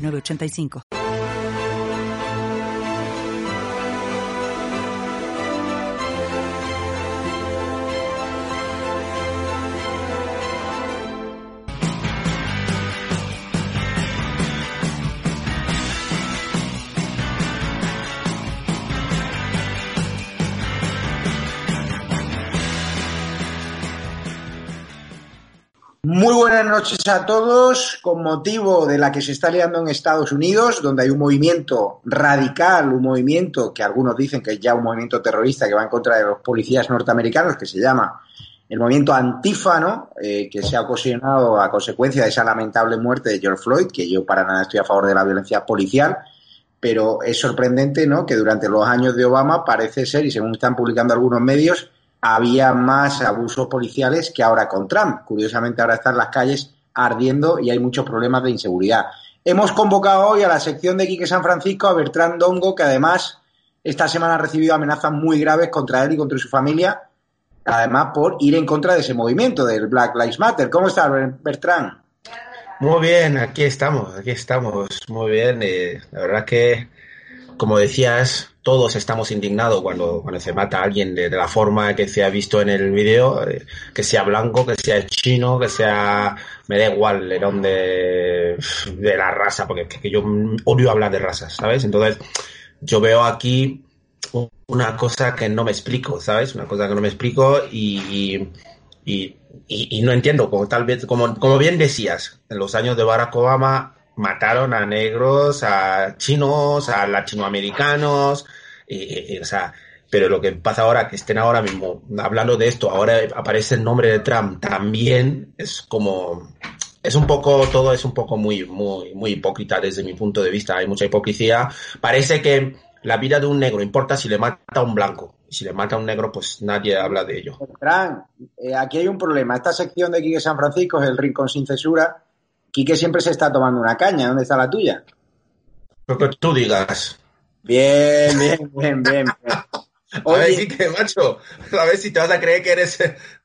985. Buenas noches a todos. Con motivo de la que se está liando en Estados Unidos, donde hay un movimiento radical, un movimiento que algunos dicen que es ya un movimiento terrorista que va en contra de los policías norteamericanos, que se llama el movimiento Antífano, eh, que se ha ocasionado a consecuencia de esa lamentable muerte de George Floyd, que yo para nada estoy a favor de la violencia policial, pero es sorprendente ¿no? que durante los años de Obama parece ser, y según están publicando algunos medios, había más abusos policiales que ahora con Trump. Curiosamente, ahora están las calles ardiendo y hay muchos problemas de inseguridad. Hemos convocado hoy a la sección de Quique San Francisco a Bertrand Dongo, que además esta semana ha recibido amenazas muy graves contra él y contra su familia, además por ir en contra de ese movimiento del Black Lives Matter. ¿Cómo estás, Bertrand? Muy bien, aquí estamos, aquí estamos, muy bien. Eh, la verdad que, como decías, todos estamos indignados cuando, cuando se mata a alguien de, la forma que se ha visto en el vídeo, eh, que sea blanco, que sea chino, que sea, me da igual de, de la raza, porque que yo odio hablar de razas, ¿sabes? Entonces, yo veo aquí una cosa que no me explico, ¿sabes? Una cosa que no me explico y, y, y, no entiendo, como tal vez, como, como bien decías, en los años de Barack Obama mataron a negros, a chinos, a latinoamericanos, o sea, pero lo que pasa ahora, que estén ahora mismo hablando de esto, ahora aparece el nombre de Trump también, es como, es un poco, todo es un poco muy, muy, muy hipócrita desde mi punto de vista, hay mucha hipocresía, parece que la vida de un negro importa si le mata a un blanco. Si le mata a un negro, pues nadie habla de ello. Trump, eh, aquí hay un problema. Esta sección de Quique San Francisco es el Rincón sin censura Quique siempre se está tomando una caña. ¿Dónde está la tuya? Lo que tú digas. Bien, bien, bien, bien. A ver, Quique, macho, a ver si te vas a creer que eres...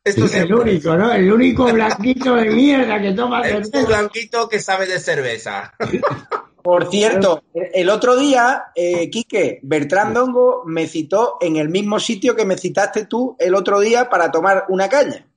Esto es el único, ¿no? El único blanquito de mierda que toma cerveza. El blanquito que sabe de cerveza. Por cierto, el otro día, eh, Quique, Bertrand Dongo me citó en el mismo sitio que me citaste tú el otro día para tomar una caña.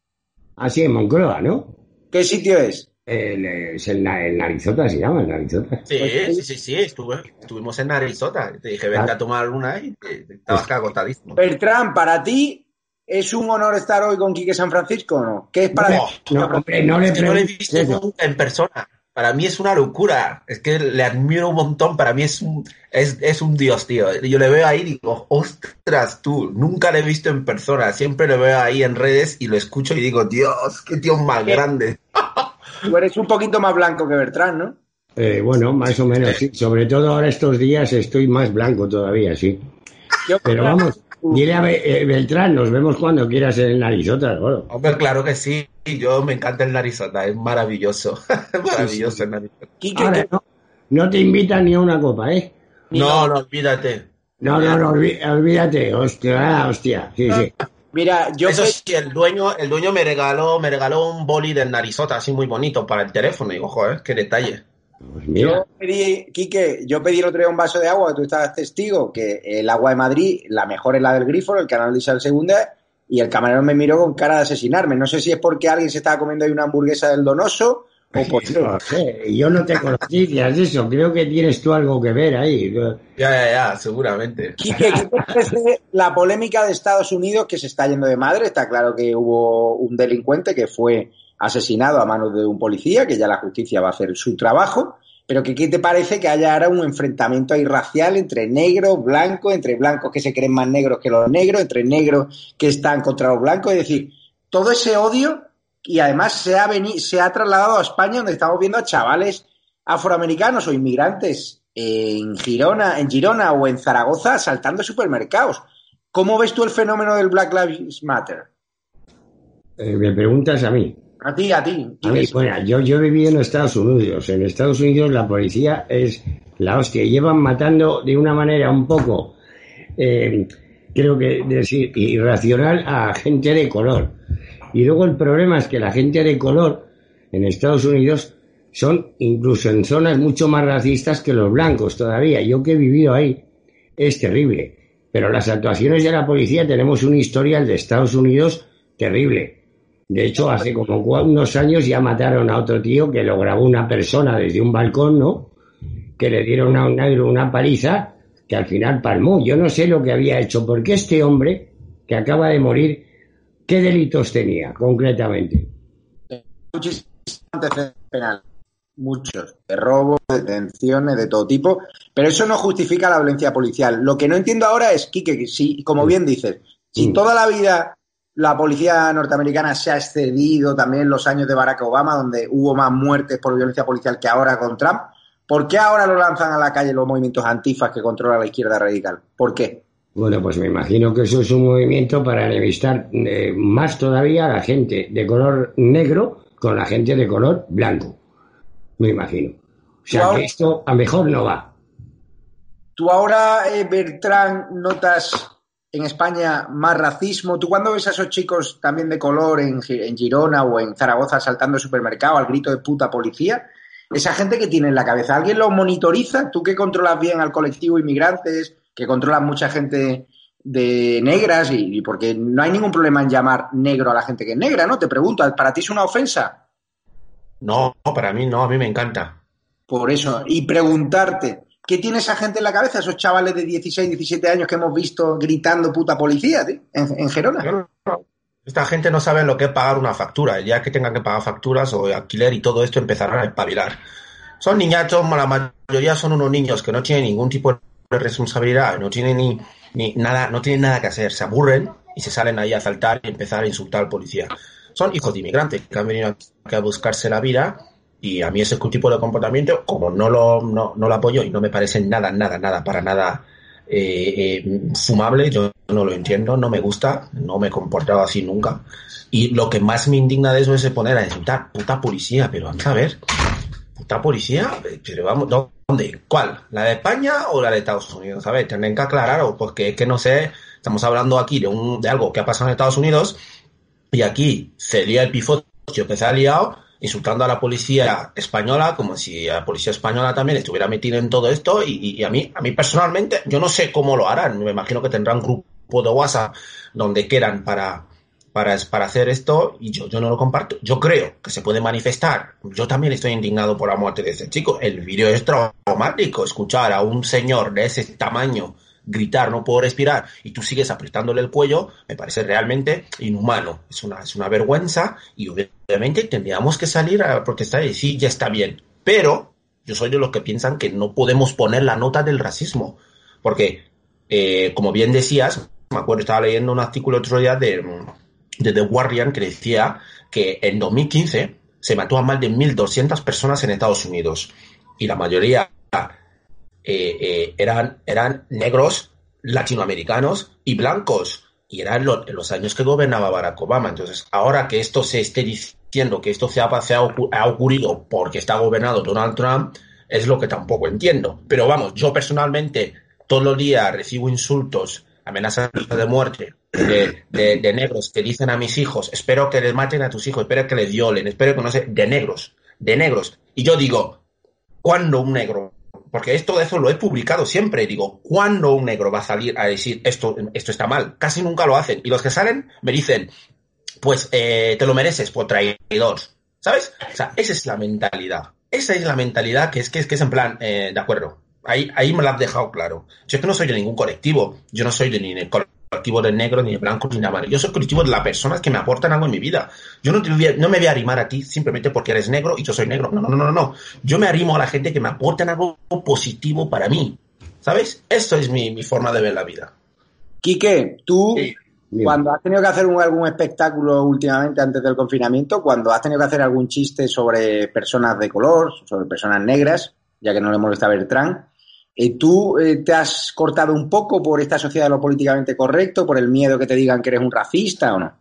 Así en Moncloa, ¿no? ¿Qué sitio es? El, es el, Narizota, se llama, el Narizota. Sí, sí, sí, sí, estuvimos en Narizota. Te dije, vente a tomar una y estabas cagotadísimo. Bertrand, para ti, ¿es un honor estar hoy con Quique San Francisco o no? ¿Qué es para no, No, hombre, no le, no le he visto nunca en persona. Para mí es una locura. Es que le admiro un montón. Para mí es un, es, es un dios, tío. Yo le veo ahí y digo, ostras, tú, nunca le he visto en persona. Siempre le veo ahí en redes y lo escucho y digo, Dios, qué tío más grande. Tú eres un poquito más blanco que Bertrán, ¿no? Eh, bueno, más o menos, sí. Sobre todo ahora estos días estoy más blanco todavía, sí. Pero vamos, dile a eh, Beltrán, nos vemos cuando quieras en el Narizota, bueno. Hombre, claro que sí. Yo me encanta el Narizota, es maravilloso. maravilloso el Narizota. no, te invitan ni a una copa, ¿eh? No, no, olvídate. No, no, no, olvídate, hostia, hostia, sí, sí. Mira, yo. Eso sí, el dueño, el dueño me regaló, me regaló un boli del narizota así muy bonito para el teléfono. Y ojo, eh, qué detalle. Pues yo pedí, Quique, yo pedí el otro día un vaso de agua, tú estabas testigo, que el agua de Madrid, la mejor es la del grifo, el canal de Isabel Segunda, y el camarero me miró con cara de asesinarme. No sé si es porque alguien se estaba comiendo ahí una hamburguesa del donoso no sé, yo no tengo noticias de eso. Creo que tienes tú algo que ver ahí. Ya, ya, ya, seguramente. ¿qué parece la polémica de Estados Unidos que se está yendo de madre? Está claro que hubo un delincuente que fue asesinado a manos de un policía, que ya la justicia va a hacer su trabajo. Pero que, ¿qué te parece que haya ahora un enfrentamiento ahí racial entre negros, blancos, entre blancos que se creen más negros que los negros, entre negros que están contra los blancos? Es decir, todo ese odio y además se ha, se ha trasladado a España donde estamos viendo a chavales afroamericanos o inmigrantes en Girona, en Girona o en Zaragoza asaltando supermercados. ¿Cómo ves tú el fenómeno del Black Lives Matter? Eh, me preguntas a mí. A ti, a ti. A mí, bueno, yo, yo he vivido en Estados Unidos. En Estados Unidos la policía es la hostia. Llevan matando de una manera un poco, eh, creo que decir, irracional a gente de color. Y luego el problema es que la gente de color en Estados Unidos son incluso en zonas mucho más racistas que los blancos todavía. Yo que he vivido ahí es terrible. Pero las actuaciones de la policía tenemos un historial de Estados Unidos terrible. De hecho, hace como unos años ya mataron a otro tío que lo grabó una persona desde un balcón, ¿no? Que le dieron a un negro una paliza que al final palmó. Yo no sé lo que había hecho, porque este hombre que acaba de morir, ¿qué delitos tenía concretamente? Muchos penal, muchos, de robo, de detenciones, de todo tipo, pero eso no justifica la violencia policial. Lo que no entiendo ahora es, Quique, si, como bien dices, si mm. toda la vida la policía norteamericana se ha excedido también en los años de Barack Obama, donde hubo más muertes por violencia policial que ahora con Trump. ¿Por qué ahora lo lanzan a la calle los movimientos antifas que controla la izquierda radical? ¿Por qué? Bueno, pues me imagino que eso es un movimiento para enemistar eh, más todavía a la gente de color negro con la gente de color blanco. Me imagino. O sea que esto a mejor no va. ¿Tú ahora, eh, Bertrán, notas en España más racismo. ¿Tú cuando ves a esos chicos también de color en, Girona o en Zaragoza saltando el supermercado al grito de puta policía? Esa gente que tiene en la cabeza, ¿alguien lo monitoriza? ¿Tú que controlas bien al colectivo inmigrantes, que controlas mucha gente de negras y, porque no hay ningún problema en llamar negro a la gente que es negra, ¿no? Te pregunto, ¿para ti es una ofensa? No, para mí no, a mí me encanta. Por eso, y preguntarte, ¿Qué tiene esa gente en la cabeza, esos chavales de 16, 17 años que hemos visto gritando puta policía en, Gerona? Esta gente no sabe lo que es pagar una factura. Ya que tengan que pagar facturas o alquiler y todo esto empezarán a espabilar. Son niñatos, la mayoría son unos niños que no tienen ningún tipo de responsabilidad, no tienen ni, ni nada, no tienen nada que hacer, se aburren y se salen ahí a saltar y empezar a insultar al policía. Son hijos de inmigrantes que han venido aquí a buscarse la vida y a mí ese tipo de comportamiento, como no lo, no, lo apoyo y no me parece nada, nada, nada, para nada eh, eh, fumable, yo no lo entiendo, no me gusta, no me he comportado así nunca. Y lo que más me indigna de eso es poner a insultar, puta policía, pero vamos a ver, puta policía, pero vamos, ¿dónde? ¿Cuál? ¿La de España o la de Estados Unidos? A ver, tienen que aclarar, porque es que no sé, estamos hablando aquí de, un, de algo que ha pasado en Estados Unidos y aquí se lía el pifote que se ha liado insultando a la policía española como si la policía española también estuviera metida en todo esto y, a mí a mí personalmente yo no sé cómo lo harán me imagino que tendrán grupo de WhatsApp donde quieran para para, para hacer esto y yo, yo no lo comparto. Yo creo que se puede manifestar. Yo también estoy indignado por la muerte de ese chico. El vídeo es traumático. Escuchar a un señor de ese tamaño gritar, no puedo respirar, y tú sigues apretándole el cuello, me parece realmente inhumano. Es una, es una vergüenza y obviamente tendríamos que salir a protestar y decir, ya está bien. Pero yo soy de los que piensan que no podemos poner la nota del racismo, porque, eh, como bien decías, me acuerdo, estaba leyendo un artículo otro día de, de The Guardian que decía que en 2015 se mató a más de 1.200 personas en Estados Unidos y la mayoría eh, eh, eran, eran negros, latinoamericanos y blancos. Y eran los años que gobernaba Barack Obama. Entonces, ahora que esto se esté diciendo que esto se ha, ha ocurrido porque está gobernado Donald Trump, es lo que tampoco entiendo. Pero vamos, yo personalmente todos los días recibo insultos, amenazas de muerte de, negros que dicen a mis hijos, espero que les maten a tus hijos, espero que les violen, espero que no sé, de negros, de negros. Y yo digo, ¿cuándo un negro porque esto de eso lo he publicado siempre. Digo, ¿cuándo un negro va a salir a decir esto, esto está mal? Casi nunca lo hacen. Y los que salen me dicen, pues eh, te lo mereces por traidor. ¿Sabes? O sea, esa es la mentalidad. Esa es la mentalidad que es que es, que es en plan, eh, de acuerdo. Ahí, ahí me lo has dejado claro. Yo es que no soy de ningún colectivo. Yo no soy de ni el colectivo de negro, ni de blanco, ni de amarillo. Yo soy colectivo de las personas que me aportan algo en mi vida. Yo no, te no me voy a arrimar a ti simplemente porque eres negro y yo soy negro. No, no, no, no, no. Yo me arrimo a la gente que me aportan algo positivo para mí. ¿Sabes? Esto es mi, forma de ver la vida. Quique, tú Cuando has tenido que hacer algún espectáculo últimamente antes del confinamiento, cuando has tenido que hacer algún chiste sobre personas de color, sobre personas negras, ya que no le molesta a Bertrand, eh, ¿tú eh, te has cortado un poco por esta sociedad de lo políticamente correcto, por el miedo que te digan que eres un racista o no?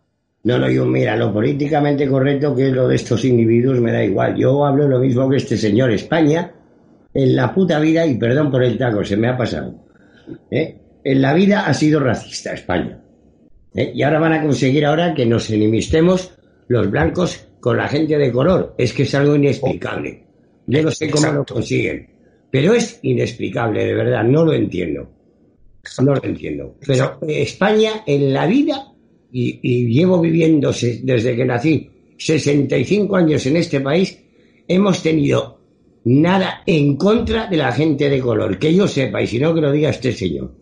No, no, yo mira, lo políticamente correcto que es lo de estos individuos me da igual. Yo hablo lo mismo que este señor. España, en la puta vida, y perdón por el taco, se me ha pasado. ¿eh? En la vida ha sido racista España. ¿eh? Y ahora van a conseguir ahora que nos enemistemos los blancos con la gente de color. Es que es algo inexplicable. Yo no sé cómo lo consiguen. Pero es inexplicable, de verdad, no lo entiendo. No lo entiendo. Pero España en la vida, y, y llevo viviendo desde que nací 65 años en este país, hemos tenido nada en contra de la gente de color. Que yo sepa, y si no, que lo diga este señor.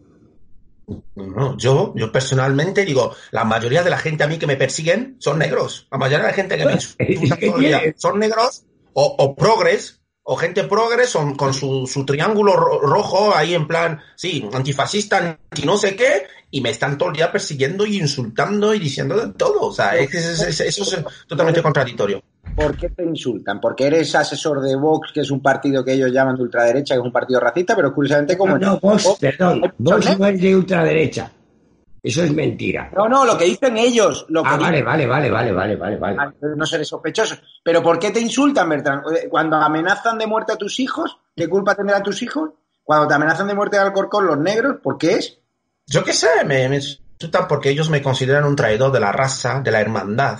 No, yo, yo personalmente digo, la mayoría de la gente a mí que me persiguen son negros. La mayoría de la gente que me insulta son negros o, o progres, o gente progres son con su, su triángulo ro- rojo ahí en plan, sí, antifascista, anti no sé qué, y me están todo el día persiguiendo y insultando y diciendo de todo. O sea, es que es- es- eso es totalmente contradictorio. ¿Por qué te insultan? Porque eres asesor de Vox, que es un partido que ellos llaman de ultraderecha, que es un partido racista, pero curiosamente como... No, no, Vox, perdón, Vox negros. no es de ultraderecha. Eso es mentira. No, no, lo que dicen ellos. Lo que Ah, vale, dicen- vale, vale, vale, vale, vale, vale. Ah, No seré sospechoso. Pero ¿por qué te insultan, Bertrand? Eh, Cuando amenazan de muerte a tus hijos, ¿qué culpa tendrán tus hijos? Cuando te amenazan de muerte al Alcorcón los negros, ¿por qué es? Yo qué sé, me, me insultan porque ellos me consideran un traidor de la raza, de la hermandad.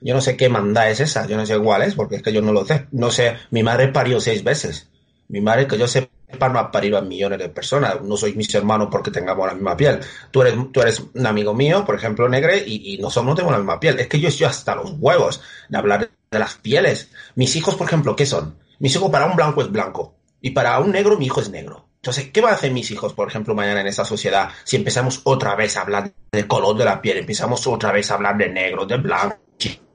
Yo no sé qué hermandad es esa, yo no sé cuál es, porque es que yo no lo sé. No sé, mi madre parió seis veces. Mi madre, que yo sepa, no ha parido a millones de personas. No sois mis hermanos porque tengamos la misma piel. Tú eres, tú eres un amigo mío, por ejemplo, negre, y, y nosotros no tenemos la misma piel. Es que yo estoy hasta los huevos de hablar de las pieles. Mis hijos, por ejemplo, ¿qué son? Mis hijos para un blanco es blanco. Y para un negro, mi hijo es negro. Entonces, ¿qué van a hacer mis hijos, por ejemplo, mañana en esta sociedad si empezamos otra vez a hablar del color de la piel, empezamos otra vez a hablar de negro, de blanco?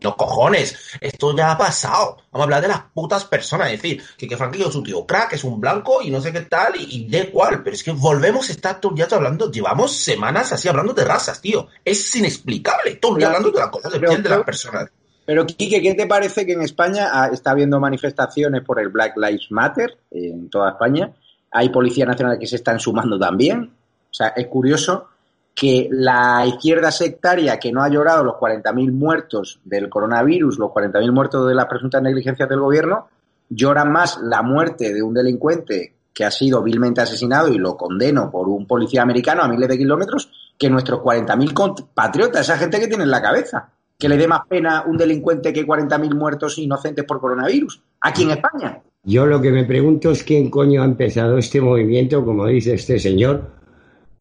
Los cojones, esto ya ha pasado. Vamos a hablar de las putas personas. Es decir, que, que es un tío crack, es un blanco y no sé qué tal, y, y de cuál. Pero es que volvemos a estar todo el día hablando, llevamos semanas así hablando de razas, tío. Es inexplicable. Todo el día hablando de las cosas de Pero- piel de las personas. Pero, Quique, ¿qué te parece que en España ah, está habiendo manifestaciones por el Black Lives Matter en toda España? Hay policías nacionales que se están sumando también. O sea, es curioso que la izquierda sectaria que no ha llorado los 40.000 muertos del coronavirus, los 40.000 muertos de las presuntas negligencias del gobierno, lloran más la muerte de un delincuente que ha sido vilmente asesinado y lo condeno por un policía americano a miles de kilómetros que nuestros 40.000 compatriotas, esa gente que tiene en la cabeza. Que le dé más pena un delincuente que 40.000 muertos inocentes por coronavirus. Aquí en España. Yo lo que me pregunto es quién coño ha empezado este movimiento, como dice este señor,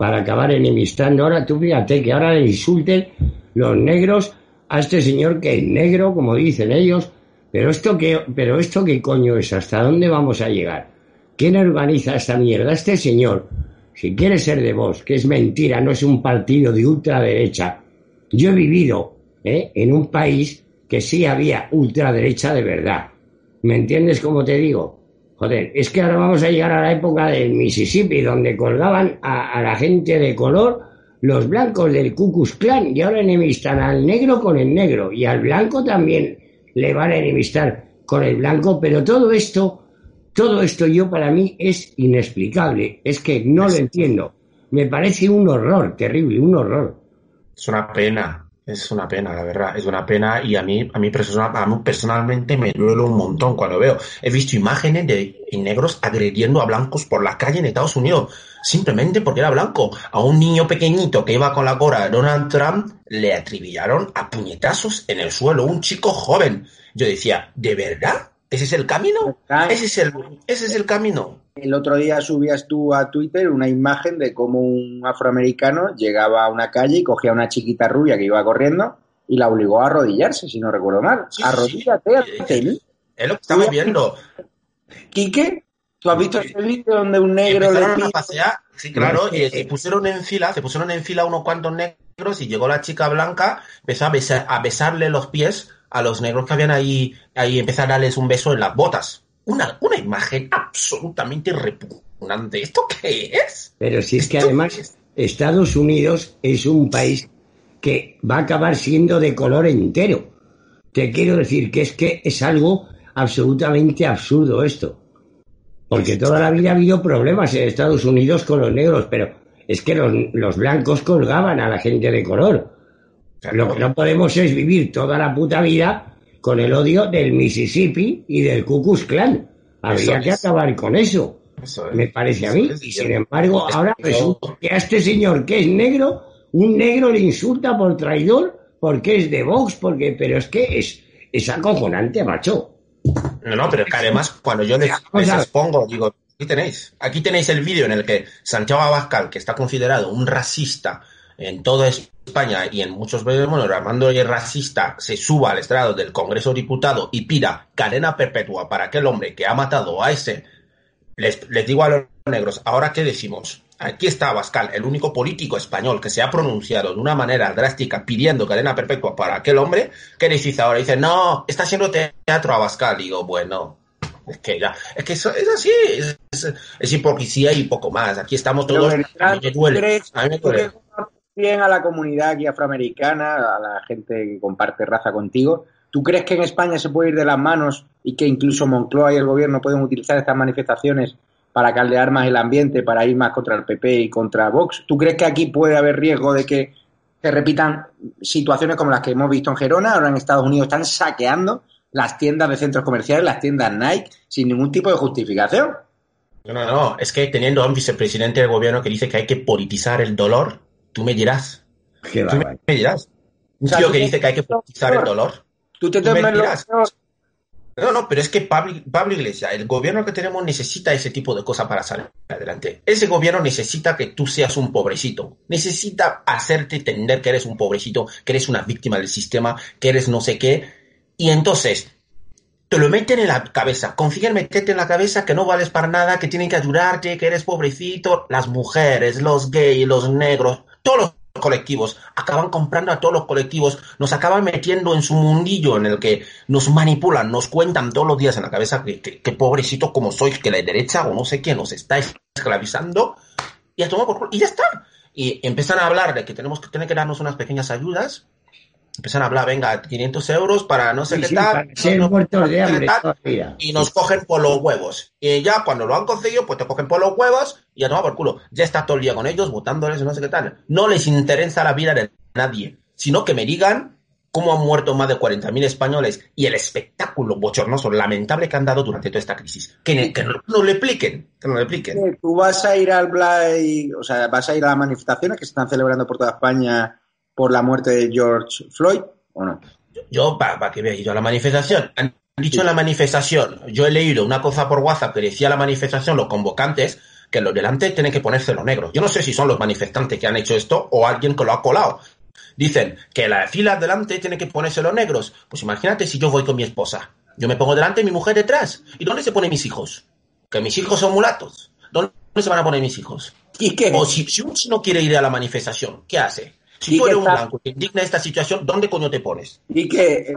para acabar enemistando. Ahora tú fíjate que ahora le insulten los negros a este señor que es negro, como dicen ellos. Pero esto qué, pero esto qué coño es, ¿hasta dónde vamos a llegar? ¿Quién organiza esta mierda? Este señor, si quiere ser de vos, que es mentira, no es un partido de ultraderecha. Yo he vivido ¿eh? en un país que sí había ultraderecha de verdad. ¿Me entiendes cómo te digo? Joder, es que ahora vamos a llegar a la época del Mississippi, donde colgaban a, a la gente de color los blancos del Ku Klux Klan y ahora enemistan al negro con el negro y al blanco también le van a enemistar con el blanco, pero todo esto, todo esto yo para mí es inexplicable, es que no lo entiendo. Me parece un horror, terrible, un horror. Es una pena, es una pena, la verdad, es una pena y a mí, a mí, persona- a mí personalmente me duele un montón cuando veo. He visto imágenes de negros agrediendo a blancos por la calle en Estados Unidos, simplemente porque era blanco. A un niño pequeñito que iba con la gorra de Donald Trump le atribillaron a puñetazos en el suelo, un chico joven. Yo decía, ¿de verdad? ¿Ese es el camino? Ese es el, ese es el camino. El otro día subías tú a Twitter una imagen de cómo un afroamericano llegaba a una calle y cogía a una chiquita rubia que iba corriendo y la obligó a arrodillarse, si no recuerdo mal. Sí, Arrodíllate sí. Es lo que estamos viendo. Quique, ¿tú has visto ese vídeo donde un negro le Empezaron a pide pasear, sí, claro, y se pusieron en fila, se pusieron en fila unos cuantos negros y llegó la chica blanca, empezó a, besar- a besarle los pies a los negros que habían ahí, ahí empezó a darles un beso en las botas. Una, una imagen absolutamente repugnante. ¿Esto qué es? Pero si es que además es- Estados Unidos es un país que va a acabar siendo de color entero. Te quiero decir que es que es algo absolutamente absurdo esto. Porque toda la vida ha habido problemas en Estados Unidos con los negros, pero es que los, blancos colgaban a la gente de color. Lo que no podemos es vivir toda la puta vida con el odio del Mississippi y del Ku Klux Klan. Habría que acabar con eso. me parece a mí. y sin embargo, ahora resulta que a este señor que es negro, un negro le insulta por traidor porque es de Vox, porque, pero es que es, es acojonante, macho. No, no, pero que además cuando yo les, expongo, digo, aquí tenéis, aquí tenéis el vídeo en el que Santiago Abascal, que está considerado un racista en toda España y en muchos medios, bueno, Armando es racista, se suba al estrado del Congreso Diputado y pida cadena perpetua para aquel hombre que ha matado a ese, les, les digo a los negros, ahora qué decimos, Aquí está Abascal, el único político español que se ha pronunciado de una manera drástica pidiendo cadena perpetua para aquel hombre. ¿Qué dice ahora? Dice, no, está haciendo teatro Abascal. Digo, bueno, es que ya, es que eso, es así, es, hipocresía y poco más. Aquí estamos todos. a mí me duele. A mí me Bien a la comunidad aquí afroamericana, a la gente que comparte raza contigo. ¿Tú crees que en España se puede ir de las manos y que incluso Moncloa y el gobierno pueden utilizar estas manifestaciones para caldear más el ambiente, para ir más contra el PP y contra Vox. ¿Tú crees que aquí puede haber riesgo de que se repitan situaciones como las que hemos visto en Gerona? Ahora en Estados Unidos están saqueando las tiendas de centros comerciales, las tiendas Nike, sin ningún tipo de justificación. No, no, no. Es que teniendo a un vicepresidente del gobierno que dice que hay que politizar el dolor, tú me dirás. ¿Qué tú me dirás. Un tío que dice que hay que politizar el dolor. Tú te tomas no, no, pero es que Pablo, Pablo Iglesias, el gobierno que tenemos necesita ese tipo de cosas para salir adelante. Ese gobierno necesita que tú seas un pobrecito. Necesita hacerte entender que eres un pobrecito, que eres una víctima del sistema, que eres no sé qué. Y entonces, te lo meten en la cabeza. Consiguen meterte en la cabeza que no vales para nada, que tienen que ayudarte, que eres pobrecito. Las mujeres, los gays, los negros, todos los colectivos, acaban comprando a todos los colectivos, nos acaban metiendo en su mundillo en el que nos manipulan, nos cuentan todos los días en la cabeza que, pobrecito como sois, que la derecha o no sé quién nos está esclavizando, y, a por, y ya está. Y empiezan a hablar de que tenemos que tener que darnos unas pequeñas ayudas, empiezan a hablar, venga, 500 euros para no sé qué tal. y nos cogen por los huevos. Y ya cuando lo han conseguido, pues te cogen por los huevos y ya toma por culo. Ya está todo el día con ellos, votándoles no sé qué tal. No les interesa la vida de nadie, sino que me digan cómo han muerto más de 40.000 españoles y el espectáculo bochornoso, lamentable que han dado durante toda esta crisis. Que, que no, le expliquen, que no le expliquen. Tú vas a ir al Blay, o sea, vas a ir a las manifestaciones que se están celebrando por toda España por la muerte de George Floyd o no? Yo, para que veáis, yo a la manifestación, han dicho en la manifestación, yo he leído una cosa por WhatsApp que decía la manifestación, los convocantes, que los delante tienen que ponerse los negros. Yo no sé si son los manifestantes que han hecho esto o alguien que lo ha colado. Dicen que la fila delante tiene que ponerse los negros. Pues imagínate si yo voy con mi esposa. Yo me pongo delante y mi mujer detrás. ¿Y dónde se ponen mis hijos? Que mis hijos son mulatos. ¿Dónde se van a poner mis hijos? ¿Y qué? O si, si uno no quiere ir a la manifestación, ¿qué hace? Si tú eres un blanco que indigna esta situación, ¿dónde coño te pones? Y que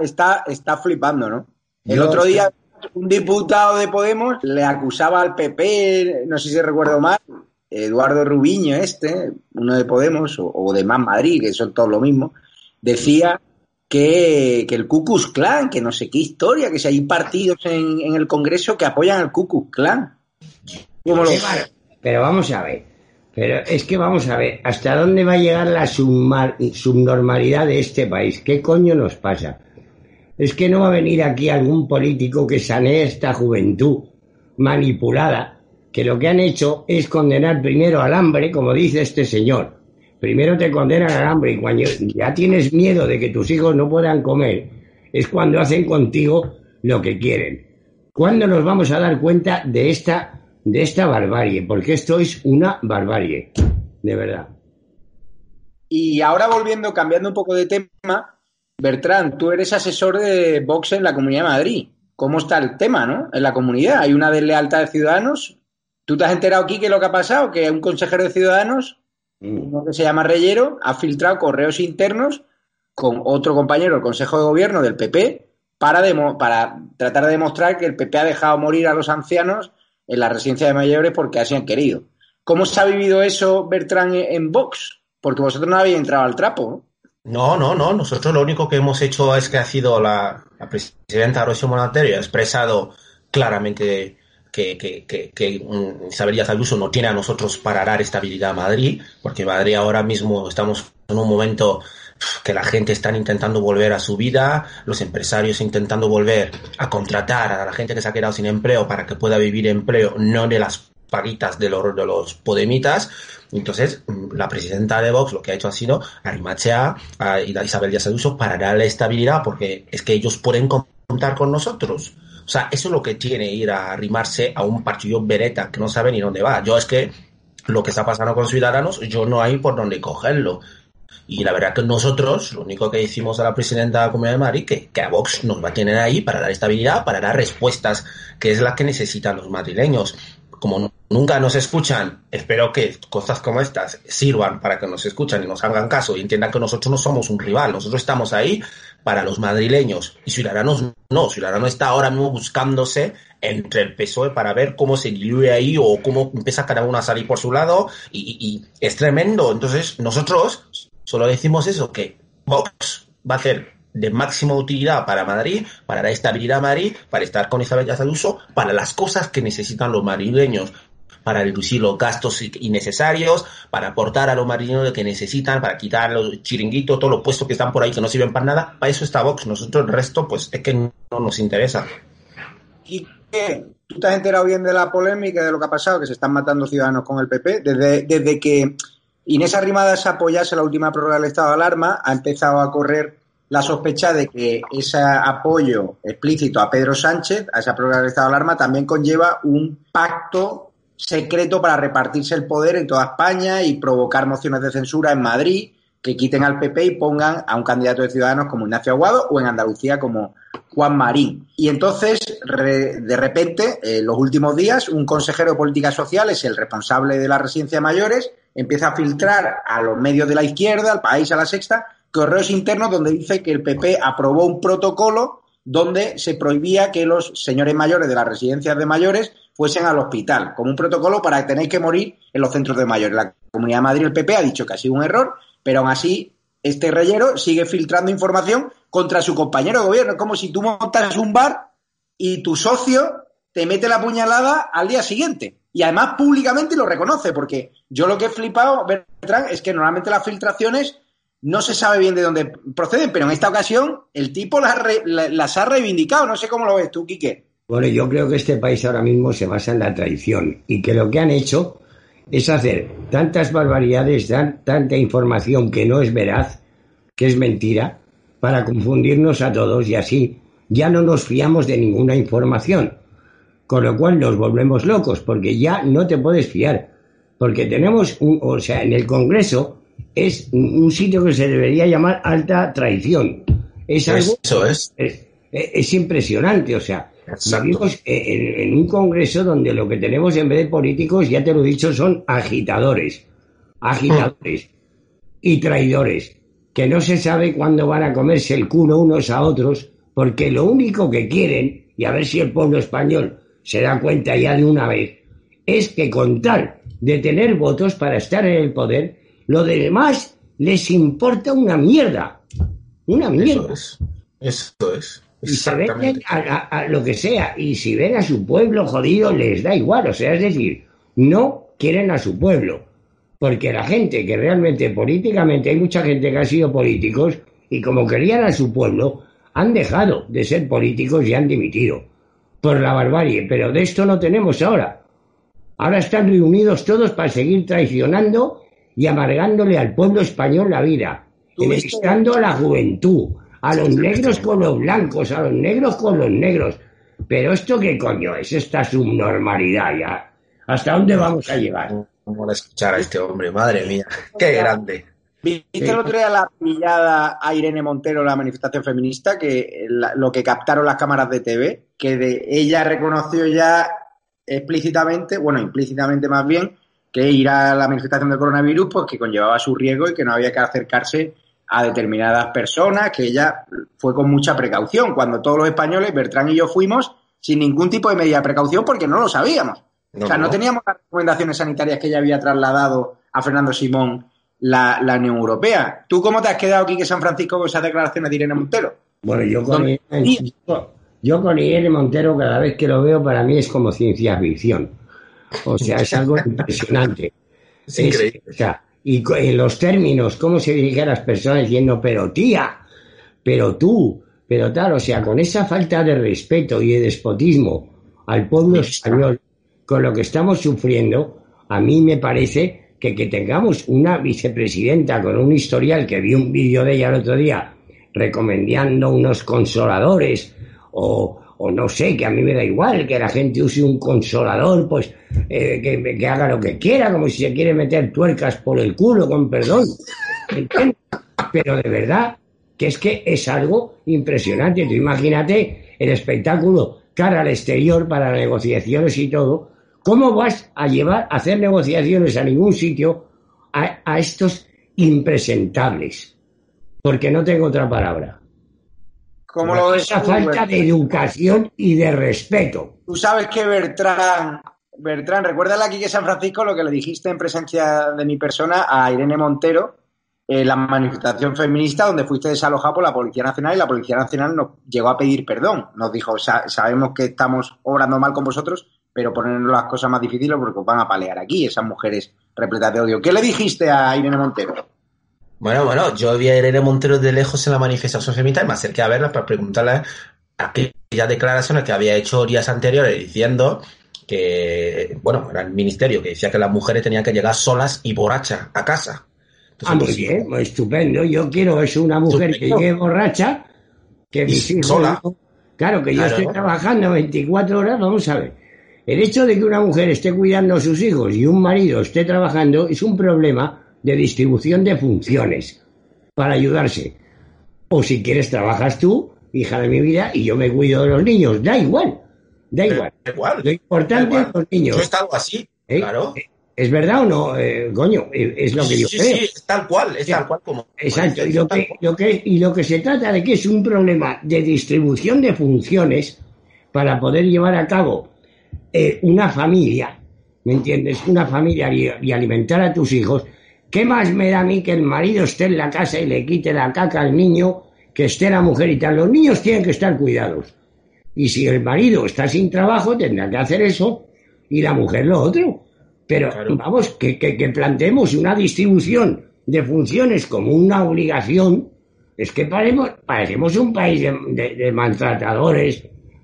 está, está, flipando, ¿no? El otro día un diputado de Podemos le acusaba al PP, no sé si recuerdo mal, Eduardo Rubiño este, uno de Podemos, o, de Más Madrid, que son todos lo mismo, decía que, el Ku Klux Klan, que no sé qué historia, que si hay partidos en, el Congreso que apoyan al Ku Klux Klan. Pero vamos a ver, pero es que vamos a ver, ¿hasta dónde va a llegar la subnormalidad de este país? ¿Qué coño nos pasa? Es que no va a venir aquí algún político que sanee esta juventud manipulada, que lo que han hecho es condenar primero al hambre, como dice este señor. Primero te condenan al hambre y cuando ya tienes miedo de que tus hijos no puedan comer, es cuando hacen contigo lo que quieren. ¿Cuándo nos vamos a dar cuenta de esta de esta barbarie, porque esto es una barbarie, de verdad. Y ahora volviendo, cambiando un poco de tema, Bertrand, tú eres asesor de Vox en la Comunidad de Madrid. ¿Cómo está el tema, no? En la comunidad, ¿hay una deslealtad de ciudadanos? ¿Tú te has enterado aquí qué es lo que ha pasado? Que un consejero de ciudadanos, mm. uno que se llama Reyero, ha filtrado correos internos con otro compañero del Consejo de Gobierno del PP para, para tratar de demostrar que el PP ha dejado morir a los ancianos en la residencia de mayores porque así han querido. ¿Cómo se ha vivido eso, Bertrand, en Vox? porque vosotros no habéis entrado al trapo. No, no, no. Nosotros lo único que hemos hecho es que ha sido la, la presidenta Rocío Monasterio ha expresado claramente que, que, que, mm, Isabel Díaz no tiene a nosotros para dar estabilidad a Madrid, porque Madrid ahora mismo estamos en un momento que la gente está intentando volver a su vida, los empresarios intentando volver a contratar a la gente que se ha quedado sin empleo para que pueda vivir empleo, no de las paguitas de los, de los podemitas. Entonces, mm, la presidenta de Vox lo que ha hecho ha sido arrimachea a Isabel Díaz Ayuso para darle estabilidad, porque es que ellos pueden contar con nosotros. O sea, eso es lo que tiene ir a arrimarse a un partido vereta que no sabe ni dónde va. Yo es que lo que está pasando con Ciudadanos, yo no hay por dónde cogerlo. Y la verdad que nosotros, lo único que decimos a la presidenta de la Comunidad de Madrid, que, que a Vox nos va a tener ahí para dar estabilidad, para dar respuestas, que es la que necesitan los madrileños. Como nunca nos escuchan, espero que cosas como estas sirvan para que nos escuchen y nos hagan caso y entiendan que nosotros no somos un rival, nosotros estamos ahí para los madrileños. Y Ciudadanos no, Ciudadanos está ahora mismo buscándose entre el PSOE para ver cómo se diluye ahí o cómo empieza cada uno a salir por su lado y, y, y es tremendo. Entonces nosotros solo decimos eso, que Vox va a ser de máxima utilidad para Madrid, para dar estabilidad a Madrid, para estar con Isabel Díaz Ayuso, para las cosas que necesitan los madrileños para reducir los gastos innecesarios, para aportar a los marineros lo que necesitan, para quitar los chiringuitos, todos los puestos que están por ahí que no sirven para nada. Para eso está Vox. Nosotros el resto, pues es que no nos interesa. ¿Y? ¿Tú te has enterado bien de la polémica de lo que ha pasado? Que se están matando ciudadanos con el PP. Desde, desde que Inés Arrimadas apoyase la última prórroga del estado de alarma, ha empezado a correr la sospecha de que ese apoyo explícito a Pedro Sánchez, a esa prórroga del estado de alarma, también conlleva un pacto secreto para repartirse el poder en toda España y provocar mociones de censura en Madrid que quiten al PP y pongan a un candidato de Ciudadanos como Ignacio Aguado o en Andalucía como Juan Marín. Y entonces, de repente, en los últimos días, un consejero de políticas sociales, el responsable de la residencia de mayores, empieza a filtrar a los medios de la izquierda, al país, a la sexta, correos internos donde dice que el PP aprobó un protocolo donde se prohibía que los señores mayores de las residencias de mayores fuesen al hospital, como un protocolo para que tenéis que morir en los centros de mayores. La Comunidad de Madrid, el PP, ha dicho que ha sido un error, pero aún así este reyero sigue filtrando información contra su compañero de gobierno. Es como si tú montas un bar y tu socio te mete la puñalada al día siguiente. Y además públicamente lo reconoce, porque yo lo que he flipado, Bertrand, es que normalmente las filtraciones no se sabe bien de dónde proceden, pero en esta ocasión el tipo las, las ha reivindicado. No sé cómo lo ves tú, Quique. Bueno, yo creo que este país ahora mismo se basa en la traición y que lo que han hecho es hacer tantas barbaridades, dan tanta información que no es veraz, que es mentira, para confundirnos a todos y así ya no nos fiamos de ninguna información. Con lo cual nos volvemos locos, porque ya no te puedes fiar. Porque tenemos un, o sea, en el Congreso es un sitio que se debería llamar alta traición. Es algo. Eso es. Es, es impresionante, o sea, Vivimos en, en, un congreso donde lo que tenemos en vez de políticos, ya te lo he dicho, son agitadores. Agitadores y traidores. Que no se sabe cuándo van a comerse el culo unos a otros, porque lo único que quieren, y a ver si el pueblo español se da cuenta ya de una vez, es que con tal de tener votos para estar en el poder, lo demás les importa una mierda. Una mierda. Eso es. Eso es. Y se venden a, a, a, lo que sea. Y si ven a su pueblo jodido, les da igual. O sea, es decir, no quieren a su pueblo. Porque la gente que realmente políticamente, hay mucha gente que ha sido políticos y como querían a su pueblo, han dejado de ser políticos y han dimitido por la barbarie. Pero de esto no tenemos ahora. Ahora están reunidos todos para seguir traicionando y amargándole al pueblo español la vida, enemistando a la juventud, a los negros con los blancos, a los negros con los negros. Pero esto qué coño es esta subnormalidad ya. ¿Hasta dónde vamos a llegar? Vamos a escuchar a este hombre, madre mía, qué grande. ¿Viste el otro día la pillada a Irene Montero la manifestación feminista? Que la, lo que captaron las cámaras de TV, que de, ella reconoció ya explícitamente, bueno, implícitamente más bien, que ir a la manifestación del coronavirus, pues que conllevaba su riesgo y que no había que acercarse a determinadas personas, que ella fue con mucha precaución. Cuando todos los españoles, Bertrán y yo fuimos sin ningún tipo de medida de precaución porque no lo sabíamos. No, o sea, no, no teníamos las recomendaciones sanitarias que ella había trasladado a Fernando Simón la, la Unión Europea. ¿Tú cómo te has quedado aquí que San Francisco con esas declaraciones de Irene Montero? Bueno, yo con. Irene, yo, con Irene Montero cada vez que lo veo para mí es como ciencia ficción. O sea, es algo impresionante. Es increíble. o sea, y en los términos, cómo se dirige a las personas diciendo, pero tía, pero tú, pero tal, o sea, con esa falta de respeto y de despotismo al pueblo español, con lo que estamos sufriendo, a mí me parece que que tengamos una vicepresidenta con un historial, que vi un vídeo de ella el otro día, recomendando unos consoladores, o, o no sé, que a mí me da igual, que la gente use un consolador, pues eh, que, haga lo que quiera, como si se quiere meter tuercas por el culo, con perdón. Pero de verdad que es que es algo impresionante. Tú imagínate el espectáculo cara al exterior para negociaciones y todo. ¿Cómo vas a llevar a hacer negociaciones a ningún sitio a estos impresentables? Porque no tengo otra palabra. ¿Cómo lo ves? Esa falta de educación y de respeto. Tú sabes que Bertrán, Bertrán, recuérdale aquí que San Francisco lo que le dijiste en presencia de mi persona a Irene Montero en la manifestación feminista donde fuiste desalojado por la Policía Nacional y la Policía Nacional nos llegó a pedir perdón. Nos dijo, "Sa- sabemos que estamos obrando mal con vosotros, pero ponernos las cosas más difíciles porque os van a palear aquí, esas mujeres repletas de odio. ¿Qué le dijiste a Irene Montero? Bueno, bueno, yo vi a Irene Montero de lejos en la manifestación feminista y me acerqué a verla para preguntarle aquellas declaraciones que había hecho días anteriores diciendo que, bueno, era el ministerio que decía que las mujeres tenían que llegar solas y borrachas a casa. Entonces, Ah, muy pues, bien, muy estupendo. Yo quiero es una mujer que llegue borracha, que mis hijos... sola. Claro, que yo estoy trabajando 24 horas, vamos a ver. El hecho de que una mujer esté cuidando a sus hijos y un marido esté trabajando es un problema de distribución de funciones para ayudarse. O si quieres, trabajas tú, hija de mi vida, y yo me cuido de los niños. Da igual, da Pero igual. da igual, Lo da importante igual. es los niños. Yo he estado así, ¿eh? claro. ¿Es verdad o no? Eh, coño, eh, es lo que yo sí, creo. sí, es tal cual, es tal cual como. Exacto, y lo que, lo que, y lo que se trata de que es un problema de distribución de funciones para poder llevar a cabo eh, una familia, ¿me entiendes? Una familia y, y alimentar a tus hijos. ¿Qué más me da a mí que el marido esté en la casa y le quite la caca al niño, que esté la mujer y tal? Los niños tienen que estar cuidados. Y si el marido está sin trabajo, tendrá que hacer eso y la mujer lo otro. Pero Claro. vamos, que, que, que planteemos una distribución de funciones como una obligación, es que paremos- parecemos un país de, de- de maltratadores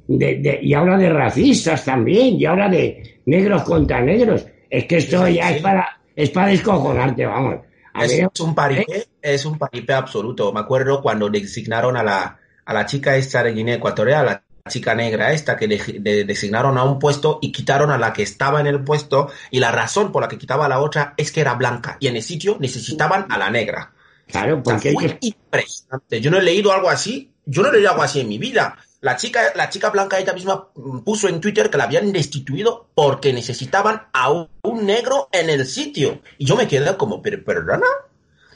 de- y habla de racistas también, y habla de negros contra negros. Es que esto ya es para, es para descojonarte, vamos. A Es, es un paripé, es un paripé absoluto. Me acuerdo cuando designaron a la, a la chica esta de Guinea Ecuatorial, la chica negra esta, que de- de- designaron a un puesto y quitaron a la que estaba en el puesto, y la razón por la que quitaba a la otra es que era blanca, y en el sitio necesitaban a la negra. claro, O sea, porque fue ellos- impresionante. Yo no he leído algo así, yo no he leído algo así en mi vida. La chica, la chica blanca ella misma mm, puso en Twitter que la habían destituido porque necesitaban a un, un negro en el sitio. Y yo me quedé como, pero perdona.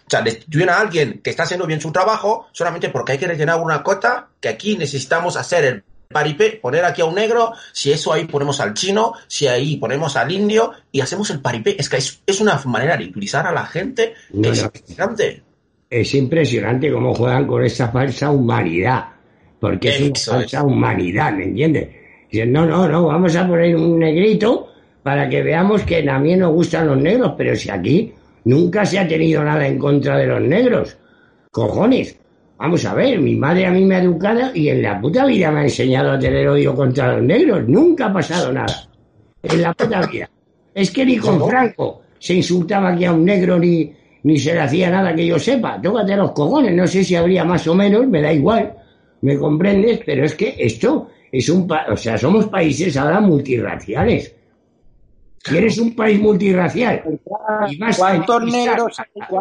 O sea, destituyen a alguien que está haciendo bien su trabajo solamente porque hay que rellenar una cota que aquí necesitamos hacer el paripé, poner aquí a un negro, si eso ahí ponemos al chino, si ahí ponemos al indio y hacemos el paripé. Es que es, es una manera de utilizar a la gente No, que es impresionante. es impresionante cómo juegan con esa falsa humanidad. Porque es una falsa humanidad, ¿me entiendes? Dicen, no, no, no, vamos a poner un negrito para que veamos que también nos gustan los negros, pero si aquí nunca se ha tenido nada en contra de los negros. Cojones. Vamos a ver, mi madre a mí me ha educado y en la puta vida me ha enseñado a tener odio contra los negros. Nunca ha pasado nada. En la puta vida. Es que ni con. Franco se insultaba aquí a un negro ni, ni se le hacía nada que yo sepa. Tócate los cojones. No sé si habría más o menos, me da igual. ¿Me comprendes? Pero es que esto es un... pa- O sea, somos países ahora multirraciales. Si eres un país multirracial y vas ¿Cuántos negros, hay,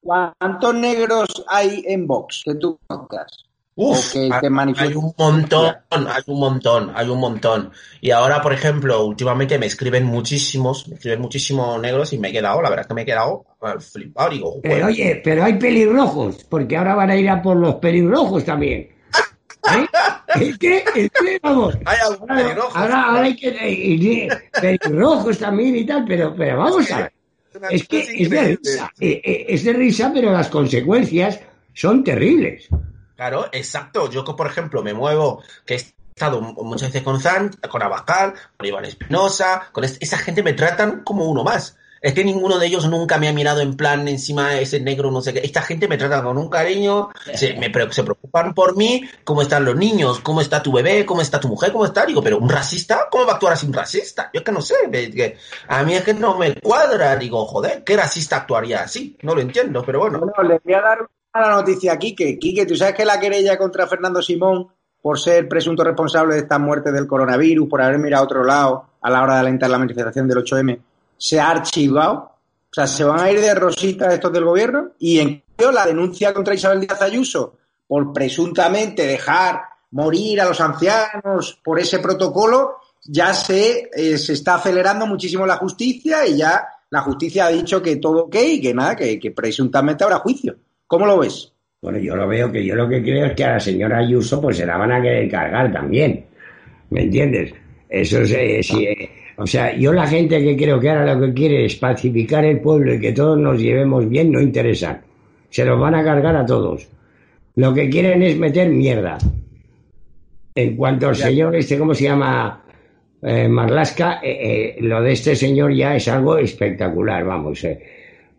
¿Cuántos negros hay en Vox que tú conozcas? Uf, que te hay un montón, hay un montón, hay un montón. Y ahora, por ejemplo, últimamente me escriben muchísimos, me escriben muchísimos negros y me he quedado, la verdad es que me he quedado al flipado. Digo, Pero oye, pero hay pelirrojos, porque ahora van a ir a por los pelirrojos también. ¿Eh? Es que, es que, vamos, hay algún ahora, pelirrojo. ahora, ahora hay que, eh, pelirrojos también y tal, pero, pero vamos a ver. Es que es de risa, eh, eh, es de risa, pero las consecuencias son terribles. Claro, exacto. Yo, por ejemplo, me muevo, que he estado muchas veces con Zan, con Abascal, con Iván Espinosa, con esa gente me tratan como uno más. Es que ninguno de ellos nunca me ha mirado en plan encima ese negro, no sé qué. Esta gente me trata con un cariño, se, me, se preocupan por mí, cómo están los niños, cómo está tu bebé, cómo está tu mujer, cómo está. Digo, pero un racista, ¿cómo va a actuar así un racista? Yo es que no sé, a mí es que no me cuadra. Digo, joder, ¿qué racista actuaría así? No lo entiendo, pero bueno. Bueno, le voy a dar una noticia a Quique. Quique, ¿tú sabes que la querella contra Fernando Simón por ser presunto responsable de esta muerte del coronavirus, por haber mirado a otro lado a la hora de alentar la manifestación del 8M? Se ha archivado. O sea, se van a ir de rosita estos del gobierno y en cambio la denuncia contra Isabel Díaz Ayuso por presuntamente dejar morir a los ancianos por ese protocolo, ya se, eh, se está acelerando muchísimo la justicia y ya la justicia ha dicho que todo ok y que nada, que, presuntamente habrá juicio. ¿Cómo lo ves? Bueno, yo lo veo que yo lo que creo es que a la señora Ayuso pues se la van a querer cargar también. ¿Me entiendes? Eso es, eh, o sea, yo la gente que creo que ahora lo que quiere es pacificar el pueblo y que todos nos llevemos bien, no interesan. Se los van a cargar a todos. Lo que quieren es meter mierda. En cuanto al señor, este, ¿cómo se llama? Eh, Marlasca, eh, eh, lo de este señor ya es algo espectacular, vamos.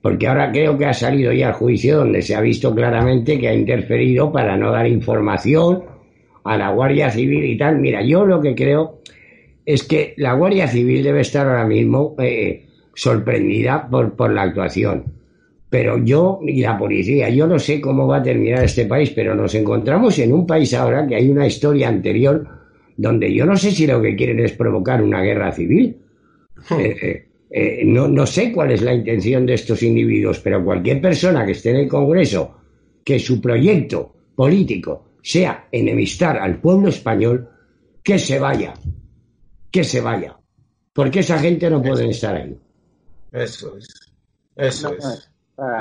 porque ahora creo que ha salido ya al juicio donde se ha visto claramente que ha interferido para no dar información a la Guardia Civil y tal. Mira, yo lo que creo es que la Guardia Civil debe estar ahora mismo eh, sorprendida por, por la actuación. Pero yo y la policía, yo no sé cómo va a terminar este país, pero nos encontramos en un país ahora que hay una historia anterior donde yo no sé si lo que quieren es provocar una guerra civil. Hmm. Eh, eh, no, no sé cuál es la intención de estos individuos, pero cualquier persona que esté en el Congreso, que su proyecto político sea enemistar al pueblo español, que se vaya, que se vaya. Porque esa gente no puede estar ahí. Eso es. Eso es.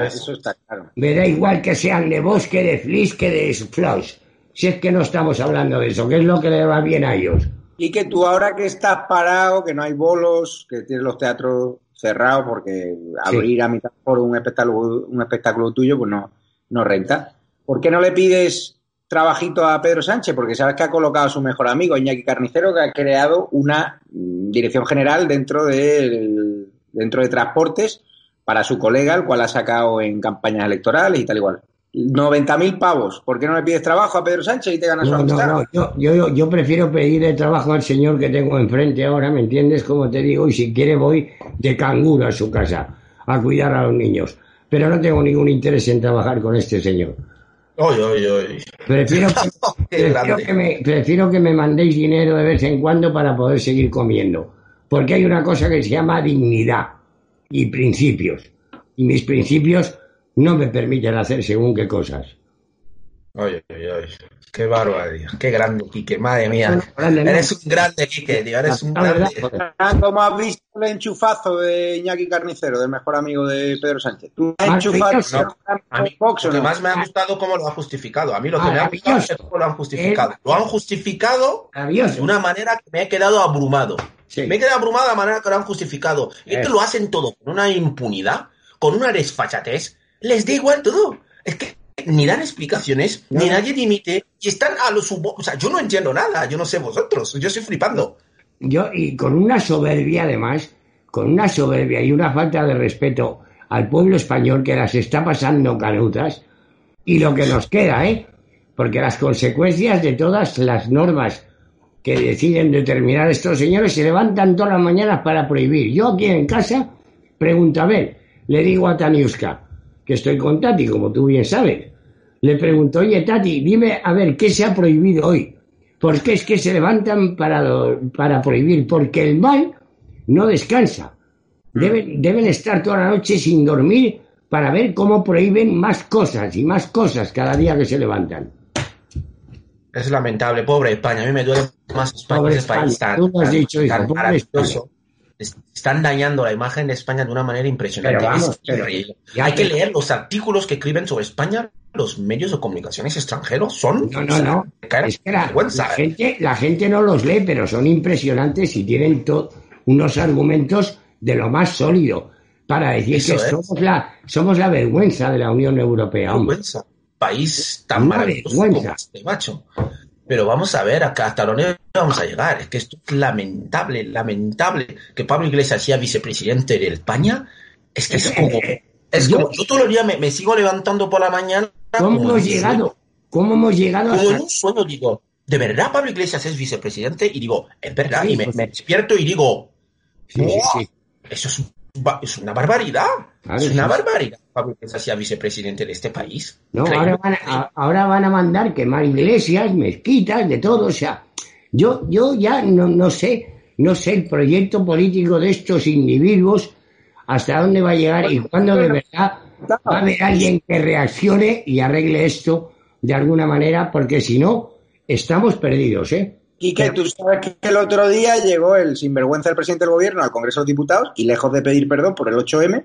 eso. está claro. Me da igual que sean de bosque, de flis, que de flaus. Si es que no estamos hablando de eso, que es lo que le va bien a ellos. Y que tú ahora que estás parado, que no hay bolos, que tienes los teatros cerrados porque abrir a mitad por un espectáculo, un espectáculo tuyo, pues no, no renta. ¿Por qué no le pides trabajito a Pedro Sánchez, porque sabes que ha colocado a su mejor amigo, Iñaki Carnicero, que ha creado una mm, dirección general dentro de, dentro de transportes para su colega, el cual ha sacado en campañas electorales y tal igual. 90.000 pavos. ¿Por qué no le pides trabajo a Pedro Sánchez y te ganas su amistad? No, yo, yo, yo, prefiero pedirle trabajo al señor que tengo enfrente ahora, ¿me entiendes? Como te digo, y si quiere voy de canguro a su casa a cuidar a los niños. Pero no tengo ningún interés en trabajar con este señor. Prefiero, que, me, prefiero que me mandéis dinero de vez en cuando para poder seguir comiendo. Porque hay una cosa que se llama dignidad y principios. Y mis principios no me permiten hacer según qué cosas. Oye, oye, oye. Qué barbaridad. Qué grande, Quique. Madre mía. eres un grande, Quique, tío. Eres un grande. ¿Cómo has visto el enchufazo de Iñaki Carnicero, del mejor amigo de Pedro Sánchez? ¿Tú has enchufado a mí, Lo que más me ha gustado cómo lo ha justificado. A mí lo que me ha gustado es cómo lo han justificado. Lo han justificado de una manera que me he quedado abrumado. Me he quedado abrumado de la manera que lo han justificado. Y es que lo hacen todo con una impunidad, con una desfachatez. Les da igual todo. Es que ni dan explicaciones, ni nadie dimite, y están a los O sea, yo no entiendo nada, yo no sé vosotros, yo estoy flipando. Yo, y con una soberbia además, con una soberbia y una falta de respeto al pueblo español que las está pasando canutas, y lo que nos queda, ¿eh? Porque las consecuencias de todas las normas que deciden determinar estos señores se levantan todas las mañanas para prohibir. Yo aquí en casa, pregunto a ver, le digo a Taniuska, que estoy con Tati, como tú bien sabes. Le pregunto, oye Tati, dime a ver qué se ha prohibido hoy. ¿Por qué es que se levantan para, para prohibir? Porque el mal no descansa. Deben, deben estar toda la noche sin dormir para ver cómo prohíben más cosas y más cosas cada día que se levantan. Es lamentable, pobre España. A mí me duele más España. Pobre España. Tú lo has dicho, hijo, pobre España están dañando la imagen de España de una manera impresionante. Hay que leer los artículos que escriben sobre España los medios de comunicaciones extranjeros son. No, no, no. Es que la, gente, la gente no los lee, pero son impresionantes y tienen unos argumentos de lo más sólido. para decir Eso que es. somos la, somos la vergüenza de la Unión Europea. vergüenza. País tan Una maravilloso vergüenza. como este, macho. Pero vamos a ver, acá hasta dónde vamos a llegar. Es que esto es lamentable, lamentable. Que Pablo Iglesias sea vicepresidente de España. Es que es como. Es Yo- como. Yo todos los días me, me sigo levantando por la mañana. ¿Cómo hemos llegado? ¿Cómo hemos llegado Como hasta en un sueño, digo, ¿de verdad Pablo Iglesias es vicepresidente? Y digo, es verdad. Sí, y me, pues- me despierto y digo, Sí, sí. Eso es, es una barbaridad. Claro, es una barbaridad. Pablo Iglesias sea vicepresidente de este país. No, ahora van, a, ahora van a mandar quemar iglesias, mezquitas, de todo. O sea, yo, yo ya no, no sé, no sé el proyecto político de estos individuos, hasta dónde va a llegar y cuándo de verdad va a haber alguien que reaccione y arregle esto de alguna manera, porque si no, estamos perdidos, ¿eh? Y que tú sabes que el otro día llegó el sinvergüenza del presidente del gobierno al Congreso de los Diputados y lejos de pedir perdón por el 8M,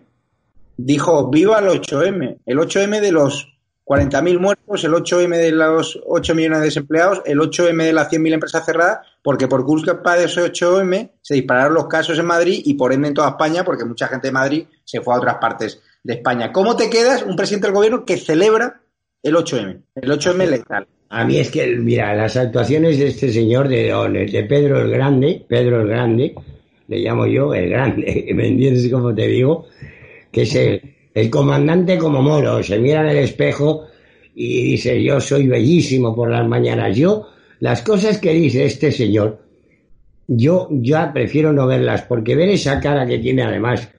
dijo viva el 8M, el 8M de los 40.000 muertos, el 8M de los 8 millones de desempleados, el 8M de las 100.000 empresas cerradas, porque por culpa de ese 8M se dispararon los casos en Madrid y por ende en toda España, porque mucha gente de Madrid se fue a otras partes de España. ¿Cómo te quedas un presidente del gobierno que celebra el 8M? El 8M letal. A mí es que, mira, las actuaciones de este señor, de, de Pedro el Grande, Pedro el Grande, le llamo yo el Grande, ¿me entiendes cómo te digo? Que es el, el comandante como moro, se mira en el espejo y dice, yo soy bellísimo por las mañanas. Yo, las cosas que dice este señor, yo ya prefiero no verlas, porque ver esa cara que tiene además,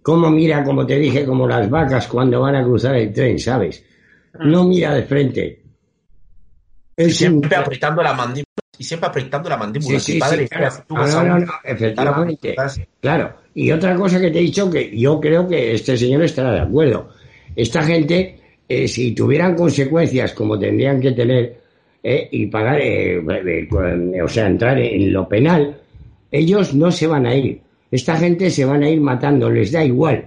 cómo mira, como te dije, como las vacas cuando van a cruzar el tren, ¿sabes? No mira de frente. Es siempre un- apretando la mandíbula. Y siempre apretando la mandíbula. Sí, Sí, sí, padre, sí, claro. no, no, no, efectivamente. Claro. Y otra cosa que te he dicho que yo creo que este señor estará de acuerdo. Esta gente, eh, si tuvieran consecuencias como tendrían que tener eh, y pagar, eh, eh, o sea, entrar en lo penal, ellos no se van a ir. Esta gente se van a ir matando, les da igual,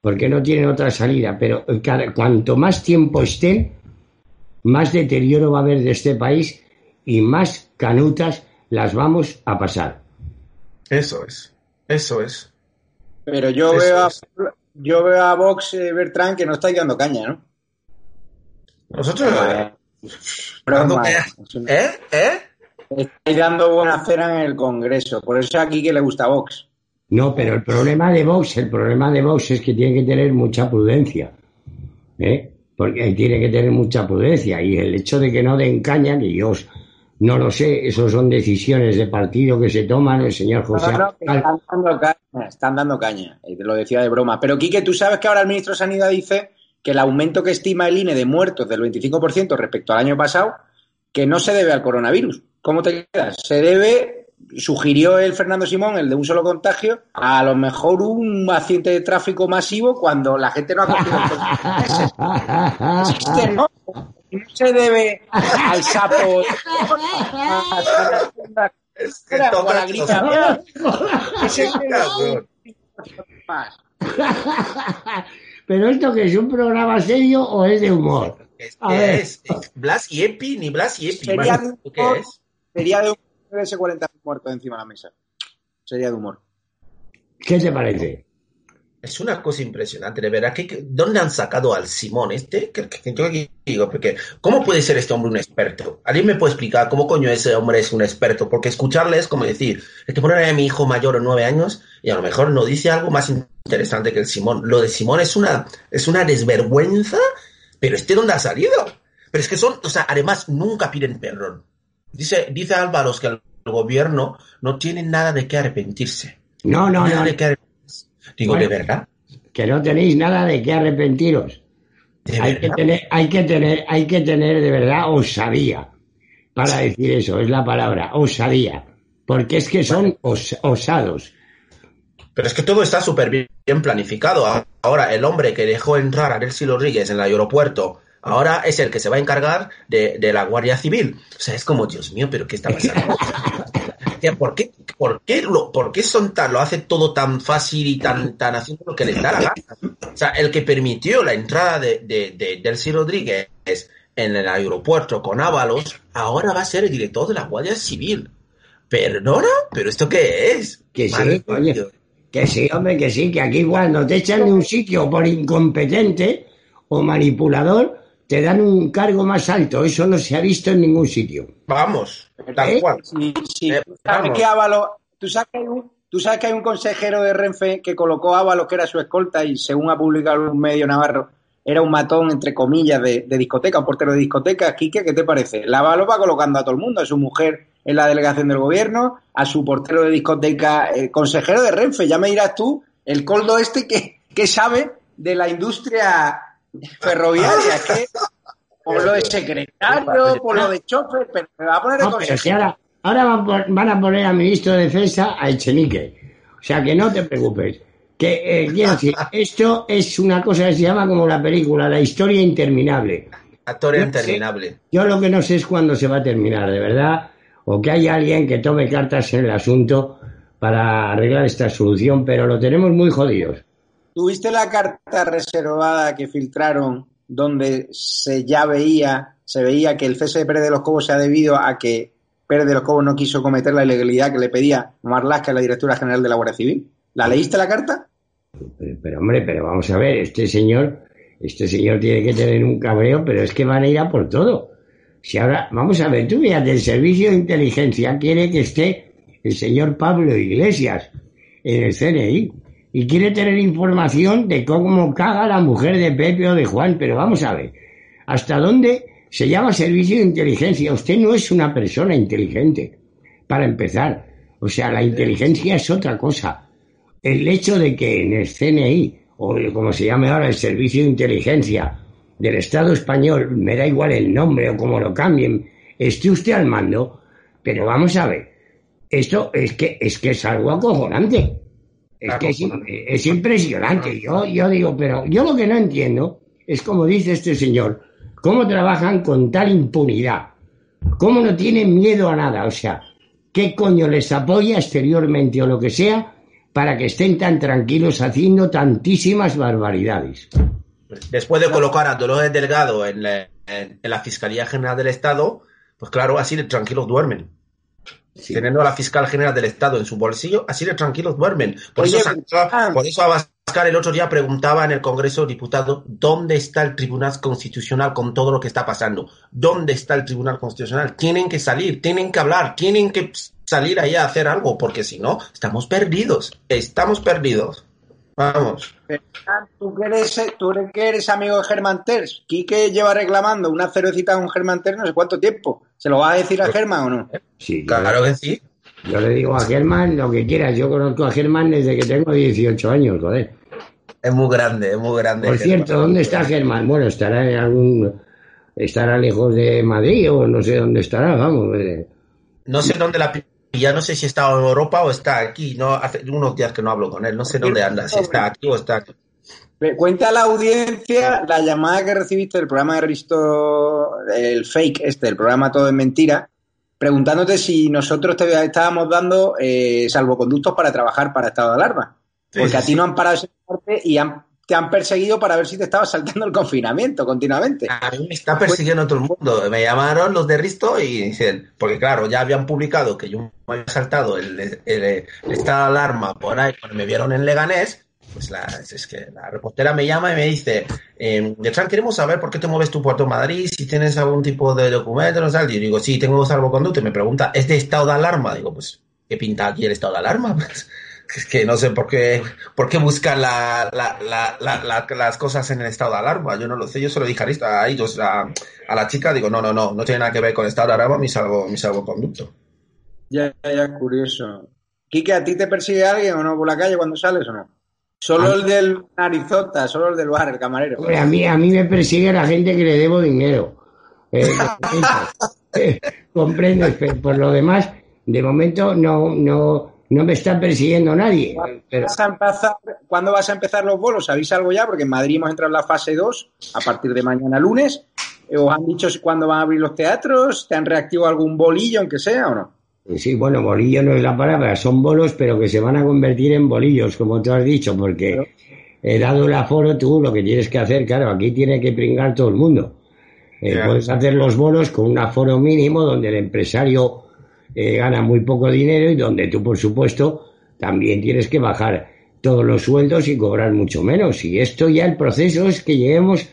porque no tienen otra salida. Pero cada- cuanto más tiempo estén, más deterioro va a haber de este país y más canutas las vamos a pasar. Eso es. Eso es. Pero yo Eso veo a, yo veo a Vox eh, Bertrand que no estáis dando caña, ¿no? Nosotros. Eh, Dando-. ¿Eh? ¿Eh? ¿Eh? Estáis dando buena cera en el Congreso. Por eso aquí que le gusta Vox. No, pero el problema de Vox, el problema de Vox es que tiene que tener mucha prudencia. ¿eh? Porque tiene que tener mucha prudencia. Y el hecho de que no den caña, que yo no lo sé, eso son decisiones de partido que se toman, el señor José. No, no, están dando caña, están dando caña. Te lo decía de broma. Pero Quique, tú sabes que ahora el ministro de Sanidad dice que el aumento que estima el INE de muertos del 25% respecto al año pasado, que no se debe al coronavirus. ¿Cómo te quedas? Se debe, sugirió el Fernando Simón, el de un solo contagio, a lo mejor un accidente de tráfico masivo cuando la gente no ha cogido el existe, ¿no? Se debe al sapo. Es que todo la Cabrón. pero esto que es un programa serio o es de humor? Es, A ver. es, es Blas y Epi, ni Blas y Epi. Sería de ¿Qué humor, es? sería de ese 40 muertos encima de la mesa. Sería de humor. ¿Qué te parece? Es una cosa impresionante, de verdad. que- ¿Dónde han sacado al Simón este? Que yo aquí digo, porque ¿cómo puede ser este hombre un experto? ¿Alguien me puede explicar cómo coño ese hombre es un experto? Porque escucharle es como decir, es que poner a mi hijo mayor de nueve años y a lo mejor no dice algo más interesante que el Simón. Lo de Simón es una, es una desvergüenza, pero este dónde ha salido. Pero es que son, o sea, además nunca piden perdón. Dice, dice Álvaros que el gobierno no tiene nada de qué arrepentirse. No, no, Nada no, de qué arrepentirse. Digo, Bueno. ¿de verdad? que no tenéis nada de qué arrepentiros. ¿De hay que tener, hay que tener, hay que tener de verdad osadía para decir eso, es la palabra, osadía. Porque es que son os- osados. Pero es que todo está súper bien, planificado. Ahora, el hombre que dejó entrar a Delcy Rodríguez en el aeropuerto, ahora es el que se va a encargar de, de la Guardia Civil. O sea, es como, Dios mío, ¿pero qué está pasando? ¿Por qué, por qué, lo, por qué son tan, lo hace todo tan fácil y tan, tan haciendo lo que les da la gana? O sea, el que permitió la entrada de, de, de Delcy Rodríguez en el aeropuerto con Ábalos, ahora va a ser el director de la Guardia Civil. ¿Perdona? ¿Pero esto qué es? Que sí. Dios. Que sí, hombre, que sí, que aquí cuando te echan de un sitio por incompetente o manipulador, te dan un cargo más alto. Eso no se ha visto en ningún sitio. Vamos, tal ¿Eh? cual. Sí, sí. Eh, ¿Tú sabes que Ábalos- tú sabes que hay un, tú sabes que hay un consejero de Renfe que colocó a Ábalos, que era su escolta, y según ha publicado un medio navarro, era un matón, entre comillas, de, de discoteca, un portero de discoteca. Quique, ¿qué te parece? La Ábalos va colocando a todo el mundo, a su mujer en la delegación del gobierno, a su portero de discoteca, eh, consejero de Renfe. Ya me dirás tú, el coldo este que, que sabe de la industria ferroviaria, que por lo de secretario, por lo de chofer, pero me va a poner de No, ahora, ahora van, a poner al ministro de Defensa a Echenique. O sea que no te preocupes. Que eh, quiero decir, esto es una cosa que se llama como la película, la historia interminable. Actor No sé. interminable. Yo lo que no sé es cuándo se va a terminar, de verdad, o que haya alguien que tome cartas en el asunto para arreglar esta solución, pero lo tenemos muy jodidos. ¿Tuviste la carta reservada que filtraron donde se ya veía, se veía que el cese de Pérez de los Cobos se ha debido a que Pérez de los Cobos no quiso cometer la ilegalidad que le pedía Marlasca, la directora general de la Guardia Civil? ¿La leíste la carta? Pero, pero, hombre, pero vamos a ver, este señor, este señor tiene que tener un cabreo, pero es que van a ir a por todo. Si ahora, vamos a ver, tú fíjate, el servicio de inteligencia quiere que esté el señor Pablo Iglesias en el CNI y quiere tener información de cómo caga la mujer de Pepe o de Juan, pero vamos a ver, ¿hasta dónde se llama servicio de inteligencia? Usted no es una persona inteligente, para empezar. O sea, la inteligencia es otra cosa el hecho de que en el CNI, o como se llame ahora el Servicio de Inteligencia del Estado español, me da igual el nombre o cómo lo cambien, esté usted al mando, pero vamos a ver, esto es que es, que es algo acojonante. Es que es, es impresionante. Yo, yo digo, pero yo lo que no entiendo es como dice este señor, cómo trabajan con tal impunidad, cómo no tienen miedo a nada, o sea, qué coño les apoya exteriormente o lo que sea para que estén tan tranquilos haciendo tantísimas barbaridades. Después de colocar a Dolores Delgado en la, en, en la Fiscalía General del Estado, pues claro, así de tranquilos duermen. Sí. Teniendo a la fiscal general del Estado en su bolsillo, así de tranquilos duermen. Por, Oye, eso, ah. por eso Abascal el otro día preguntaba en el Congreso diputado dónde está el Tribunal Constitucional con todo lo que está pasando. ¿Dónde está el Tribunal Constitucional? Tienen que salir, tienen que hablar, tienen que salir ahí a hacer algo, porque si no, estamos perdidos. Estamos perdidos. Vamos. ¿Tú que, eres, tú que eres amigo de Germán Terz, Quique lleva reclamando una cervecita con Germán Terz no sé cuánto tiempo. ¿Se lo vas a decir a Germán o no? Sí, claro que sí. Yo le digo a Germán lo que quieras. Yo conozco a Germán desde que tengo 18 años, joder. Es muy grande, es muy grande. Por cierto. ¿dónde está Germán? Bueno, estará en algún. Estará lejos de Madrid o no sé dónde estará, vamos. No sé dónde la ya no sé si está en Europa o está aquí. No hace unos días que no hablo con él. No sé dónde anda. Si está aquí o está aquí. Cuenta a la audiencia la llamada que recibiste del programa de Risto, el fake este, el programa Todo es Mentira, preguntándote si nosotros te estábamos dando eh, salvoconductos para trabajar para estado de alarma. Sí, Porque sí, a ti no han parado ese parte y han, te han perseguido para ver si te estaba saltando el confinamiento continuamente. A mí me está persiguiendo todo el mundo. Me llamaron los de Risto y dicen, porque claro, ya habían publicado que yo me había saltado el, el, el, el estado de alarma por ahí cuando me vieron en Leganés. Pues la, es que la reportera me llama y me dice, eh, queremos saber por qué te mueves tu Puerto Madrid, si tienes algún tipo de documento, no sé. Y digo, sí, tengo salvoconducto. Y me pregunta, ¿es de estado de alarma? Digo, pues, ¿qué pinta aquí el estado de alarma? Es que no sé por qué, por qué buscan la, la, la, las cosas en el estado de alarma. Yo no lo sé, yo se lo dije a ellos, a, a, la chica, digo, no, no, no, no tiene nada que ver con el estado de alarma, mi, salvo, mi salvoconducto. Ya, ya, curioso. Quique, ¿a ti te persigue alguien o no por la calle cuando sales o no? Solo el del narizota, solo el del bar, el camarero. Hombre, a mí, a mí me persigue la gente que le debo dinero. Eh, eh, comprendes, pero por lo demás, de momento no, no, no me está persiguiendo nadie. Pero... ¿Vas a empezar, ¿Cuándo vas a empezar los bolos? ¿Sabéis algo ya? Porque en Madrid hemos entrado en la fase 2 a partir de mañana lunes. ¿Os han dicho cuándo van a abrir los teatros? ¿Te han reactivado algún bolillo, aunque sea o no? Sí, bueno, bolillo no es la palabra, son bolos, pero que se van a convertir en bolillos, como tú has dicho, porque pero... eh, dado el aforo, tú lo que tienes que hacer, claro, aquí tiene que pringar todo el mundo. Eh, claro. Puedes hacer los bolos con un aforo mínimo donde el empresario eh, gana muy poco dinero y donde tú, por supuesto, también tienes que bajar todos los sueldos y cobrar mucho menos. Y esto ya el proceso es que lleguemos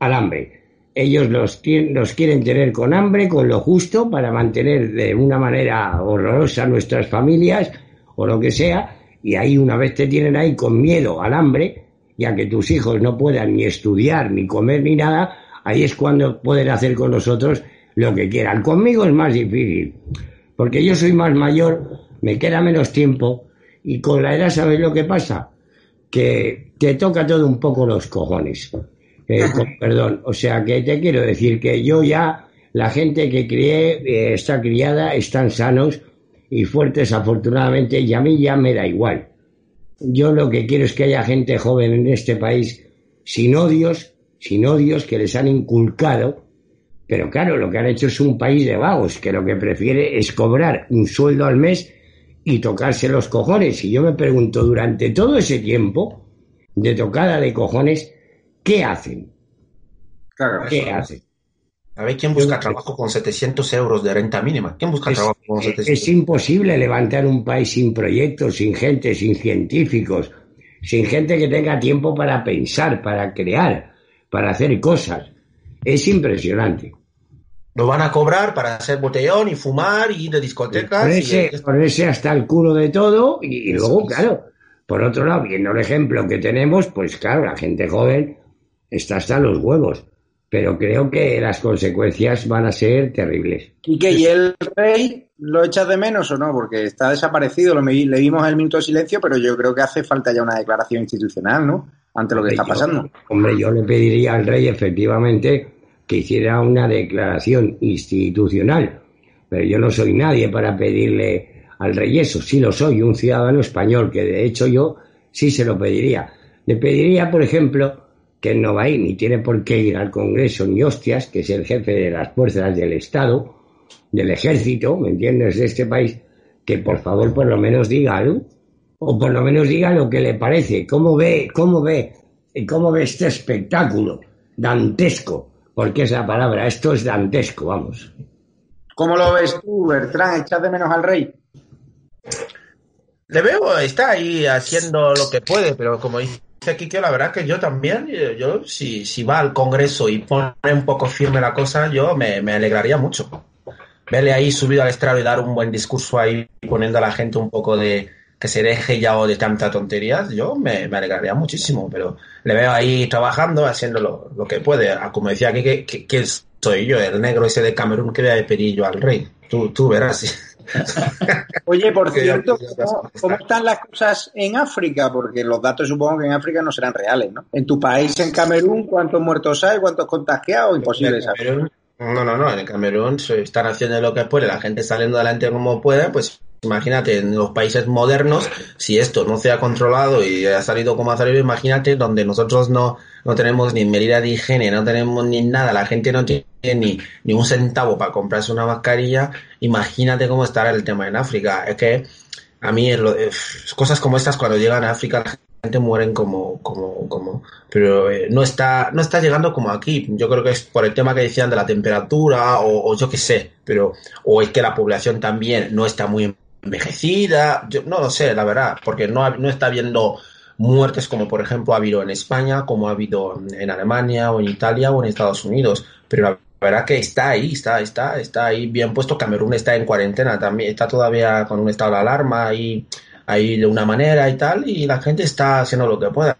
al hambre. Ellos los, los quieren tener con hambre, con lo justo, para mantener de una manera horrorosa nuestras familias o lo que sea. Y ahí una vez te tienen ahí con miedo al hambre, ya que tus hijos no puedan ni estudiar, ni comer, ni nada, ahí es cuando pueden hacer con nosotros lo que quieran. Conmigo es más difícil, porque yo soy más mayor, me queda menos tiempo y con la edad, ¿sabes lo que pasa? Que te toca todo un poco los cojones. Eh, perdón, o sea que te quiero decir que yo ya, la gente que crié eh, está criada, están sanos y fuertes afortunadamente y a mí ya me da igual. Yo lo que quiero es que haya gente joven en este país sin odios, sin odios que les han inculcado, pero claro, lo que han hecho es un país de vagos, que lo que prefiere es cobrar un sueldo al mes y tocarse los cojones. Y yo me pregunto, durante todo ese tiempo de tocada de cojones, ¿qué hacen? ¿Qué hacen? A ver, ¿quién busca trabajo con 700 euros de renta mínima? ¿Quién busca trabajo con 700? Es imposible levantar un país sin proyectos, sin gente, sin científicos, sin gente que tenga tiempo para pensar, para crear, para hacer cosas. Es impresionante lo van a cobrar para hacer botellón y fumar y ir de discotecas. Ponerse, hasta el culo de todo y, luego, claro, por otro lado, viendo el ejemplo que tenemos, pues claro, la gente joven está hasta los huevos. Pero creo que las consecuencias van a ser terribles. ¿Y ¿y el rey lo echas de menos o no? Porque está desaparecido, lo le vimos el minuto de silencio, pero yo creo que hace falta ya una declaración institucional, ¿no? Ante lo que está pasando. Hombre, yo le pediría al rey, efectivamente, que hiciera una declaración institucional. Pero yo no soy nadie para pedirle al rey eso. Sí lo soy, un ciudadano español, que de hecho yo sí se lo pediría. Le pediría, por ejemplo, que no va ni tiene por qué ir al Congreso ni hostias, que es el jefe de las fuerzas del Estado, del ejército, ¿me entiendes?, de este país, que por favor por lo menos diga algo, o por lo menos diga lo que le parece, cómo ve, cómo ve, cómo ve este espectáculo dantesco porque es la palabra, esto es dantesco, vamos. ¿Cómo lo ves tú, Bertrán? ¿Echas de menos al rey? Le veo, está ahí haciendo lo que puede, pero como dice aquí que la verdad que yo también, yo si, si va al Congreso y pone un poco firme la cosa, yo me, me alegraría mucho. Verle ahí subido al estrado y dar un buen discurso ahí, poniendo a la gente un poco de, que se deje ya de tanta tonterías, yo me, alegraría muchísimo, pero le veo ahí trabajando, haciendo lo, que puede. Ah, como decía aquí, que, que, soy yo, el negro ese de Camerún que a pedir yo al rey. Tú, tú verás. Oye, por cierto, ¿cómo, están las cosas en África? Porque los datos supongo que en África no serán reales, ¿no? En tu país, en Camerún, ¿cuántos muertos hay? ¿Cuántos contagiados? Imposible saber. No, no, no, en Camerún están haciendo lo que puede, la gente saliendo adelante como puede, pues Imagínate, en los países modernos, si esto no se ha controlado y ha salido como ha salido, imagínate donde nosotros no, no tenemos ni medida de higiene, no tenemos ni nada, la gente no tiene ni, ni un centavo para comprarse una mascarilla, imagínate cómo estará el tema en África. Es que a mí cosas como estas cuando llegan a África la gente mueren como, como, como, pero eh, no está, no está llegando como aquí. Yo creo que es por el tema que decían de la temperatura o, o yo qué sé, pero, o es que la población también no está muy envejecida, yo no lo sé, la verdad, porque no, no está habiendo muertes como por ejemplo ha habido en España, como ha habido en Alemania o en Italia o en Estados Unidos, pero la verdad que está ahí, está, está, está ahí bien puesto. Camerún está en cuarentena también, está todavía con un estado de alarma ahí, ahí de una manera y tal, y la gente está haciendo lo que pueda.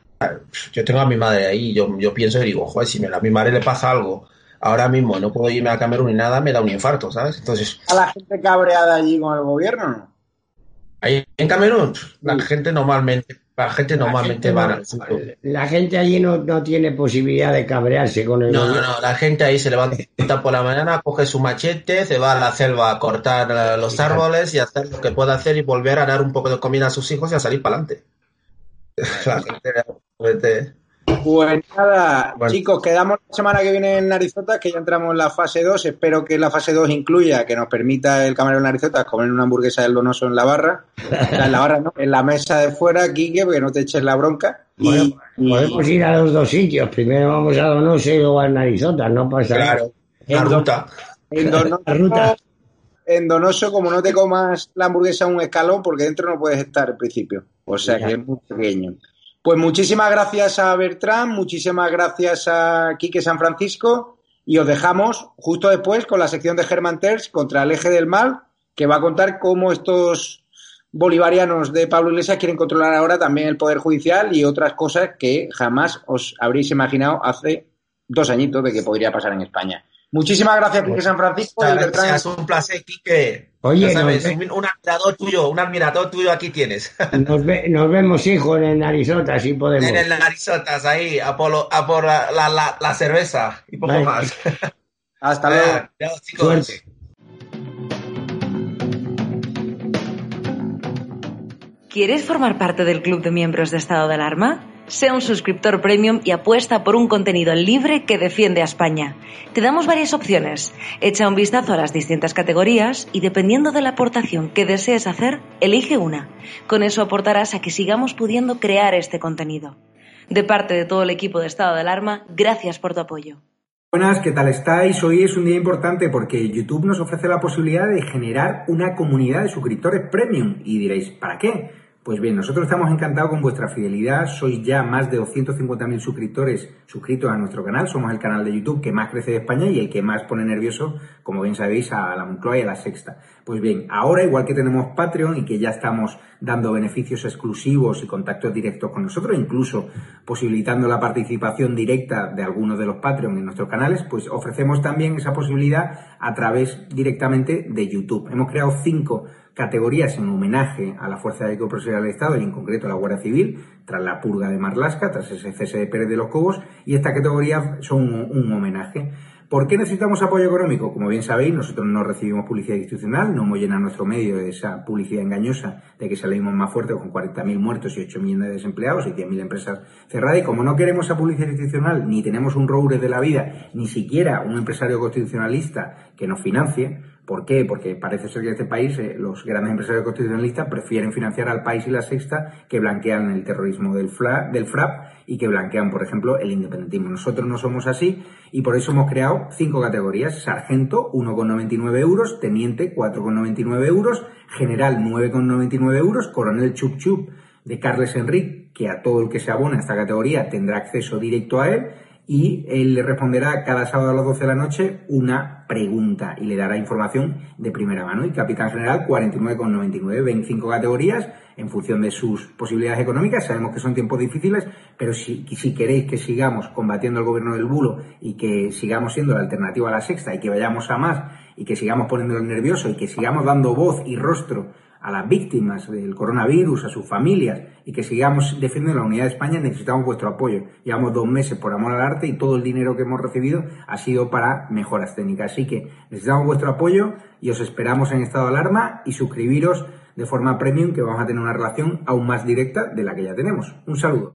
Yo tengo a mi madre ahí, yo, yo pienso y digo, joder, si a mi madre le pasa algo ahora mismo no puedo irme a Camerún ni nada, me da un infarto, ¿sabes? Entonces. ¿A la gente cabreada allí con el gobierno no? Ahí en Camerún, la gente normalmente, la gente normalmente va La gente allí no, no, tiene posibilidad de cabrearse con el No, no, no, la gente ahí se levanta por la mañana, coge su machete, se va a la selva a cortar eh, los árboles y hacer lo que pueda hacer y volver a dar un poco de comida a sus hijos y a salir para adelante. La gente pues nada, chicos, quedamos la semana que viene en Narizota, que ya entramos en la fase 2. Espero que la fase 2 incluya que nos permita el camarero Narizota comer una hamburguesa del donoso en la barra. en la barra, no, en la mesa de fuera, Quique, porque no te eches la bronca. podemos ir a los dos sitios. Primero vamos a Donoso y luego a Narizota, no pasa claro, La ruta. En Donoso, la ruta. en Donoso, como no te comas la hamburguesa un escalón, porque dentro no puedes estar en principio. O sea que es muy pequeño. Pues muchísimas gracias a Bertrán, muchísimas gracias a Quique San Francisco y os dejamos justo después con la sección de Germán Terz contra el eje del mal, que va a contar cómo estos bolivarianos de Pablo Iglesias quieren controlar ahora también el Poder Judicial y otras cosas que jamás os habréis imaginado hace dos añitos de que podría pasar en España. Muchísimas gracias, Quique San Francisco. Es un placer, Quique. Oye, sabes, un, admirador tuyo, un admirador tuyo aquí tienes. Nos, vemos, hijo, en el Narizota, si podemos. En el Narizotas, ahí, a por, a por la, la, la, cerveza y poco más. Hasta luego. Suerte. ¿Quieres formar parte del club de miembros de estado de alarma? Sea un suscriptor premium y apuesta por un contenido libre que defiende a España. Te damos varias opciones. Echa un vistazo a las distintas categorías y dependiendo de la aportación que desees hacer, elige una. Con eso aportarás a que sigamos pudiendo crear este contenido. De parte de todo el equipo de Estado de Alarma, gracias por tu apoyo. Buenas, ¿qué tal estáis? Hoy es un día importante porque YouTube nos ofrece la posibilidad de generar una comunidad de suscriptores premium. Y diréis, ¿para qué? Pues bien, nosotros estamos encantados con vuestra fidelidad. Sois ya más de 250.000 suscriptores suscritos a nuestro canal. Somos el canal de YouTube que más crece de España y el que más pone nervioso, como bien sabéis, a la Moncloa y a la Sexta. Pues bien, ahora, igual que tenemos Patreon y que ya estamos dando beneficios exclusivos y contactos directos con nosotros, incluso posibilitando la participación directa de algunos de los Patreon en nuestros canales, pues ofrecemos también esa posibilidad a través directamente de YouTube. Hemos creado cinco categorías en homenaje a la Fuerza de Profesional del Estado y en concreto a la Guardia Civil, tras la purga de Marlasca, tras ese cese de Pérez de los Cobos, y esta categoría son un, homenaje. ¿Por qué necesitamos apoyo económico? Como bien sabéis, nosotros no recibimos publicidad institucional, no hemos llenado nuestro medio de esa publicidad engañosa de que salimos más fuertes con 40.000 muertos y 8 millones de desempleados y 10.000 empresas cerradas. Y como no queremos esa publicidad institucional, ni tenemos un roure de la vida, ni siquiera un empresario constitucionalista que nos financie, ¿Por qué? Porque parece ser que en este país eh, los grandes empresarios constitucionalistas prefieren financiar al país y la sexta que blanquean el terrorismo del, FRAP y que blanquean, por ejemplo, el independentismo. Nosotros no somos así y por eso hemos creado cinco categorías. Sargento, 1,99 euros. Teniente, 4,99 euros. General, 9,99 euros. Coronel Chup Chup de Carles Enrique, que a todo el que se abona a esta categoría tendrá acceso directo a él y él le responderá cada sábado a las 12 de la noche una pregunta y le dará información de primera mano. Y Capitán General 49,99, 25 categorías en función de sus posibilidades económicas. Sabemos que son tiempos difíciles, pero si, si queréis que sigamos combatiendo el gobierno del bulo y que sigamos siendo la alternativa a la sexta y que vayamos a más y que sigamos poniéndolo nervioso y que sigamos dando voz y rostro a las víctimas del coronavirus, a sus familias y que sigamos defendiendo la unidad de España, necesitamos vuestro apoyo. Llevamos dos meses por amor al arte y todo el dinero que hemos recibido ha sido para mejoras técnicas. Así que necesitamos vuestro apoyo y os esperamos en estado de alarma y suscribiros de forma premium que vamos a tener una relación aún más directa de la que ya tenemos. Un saludo.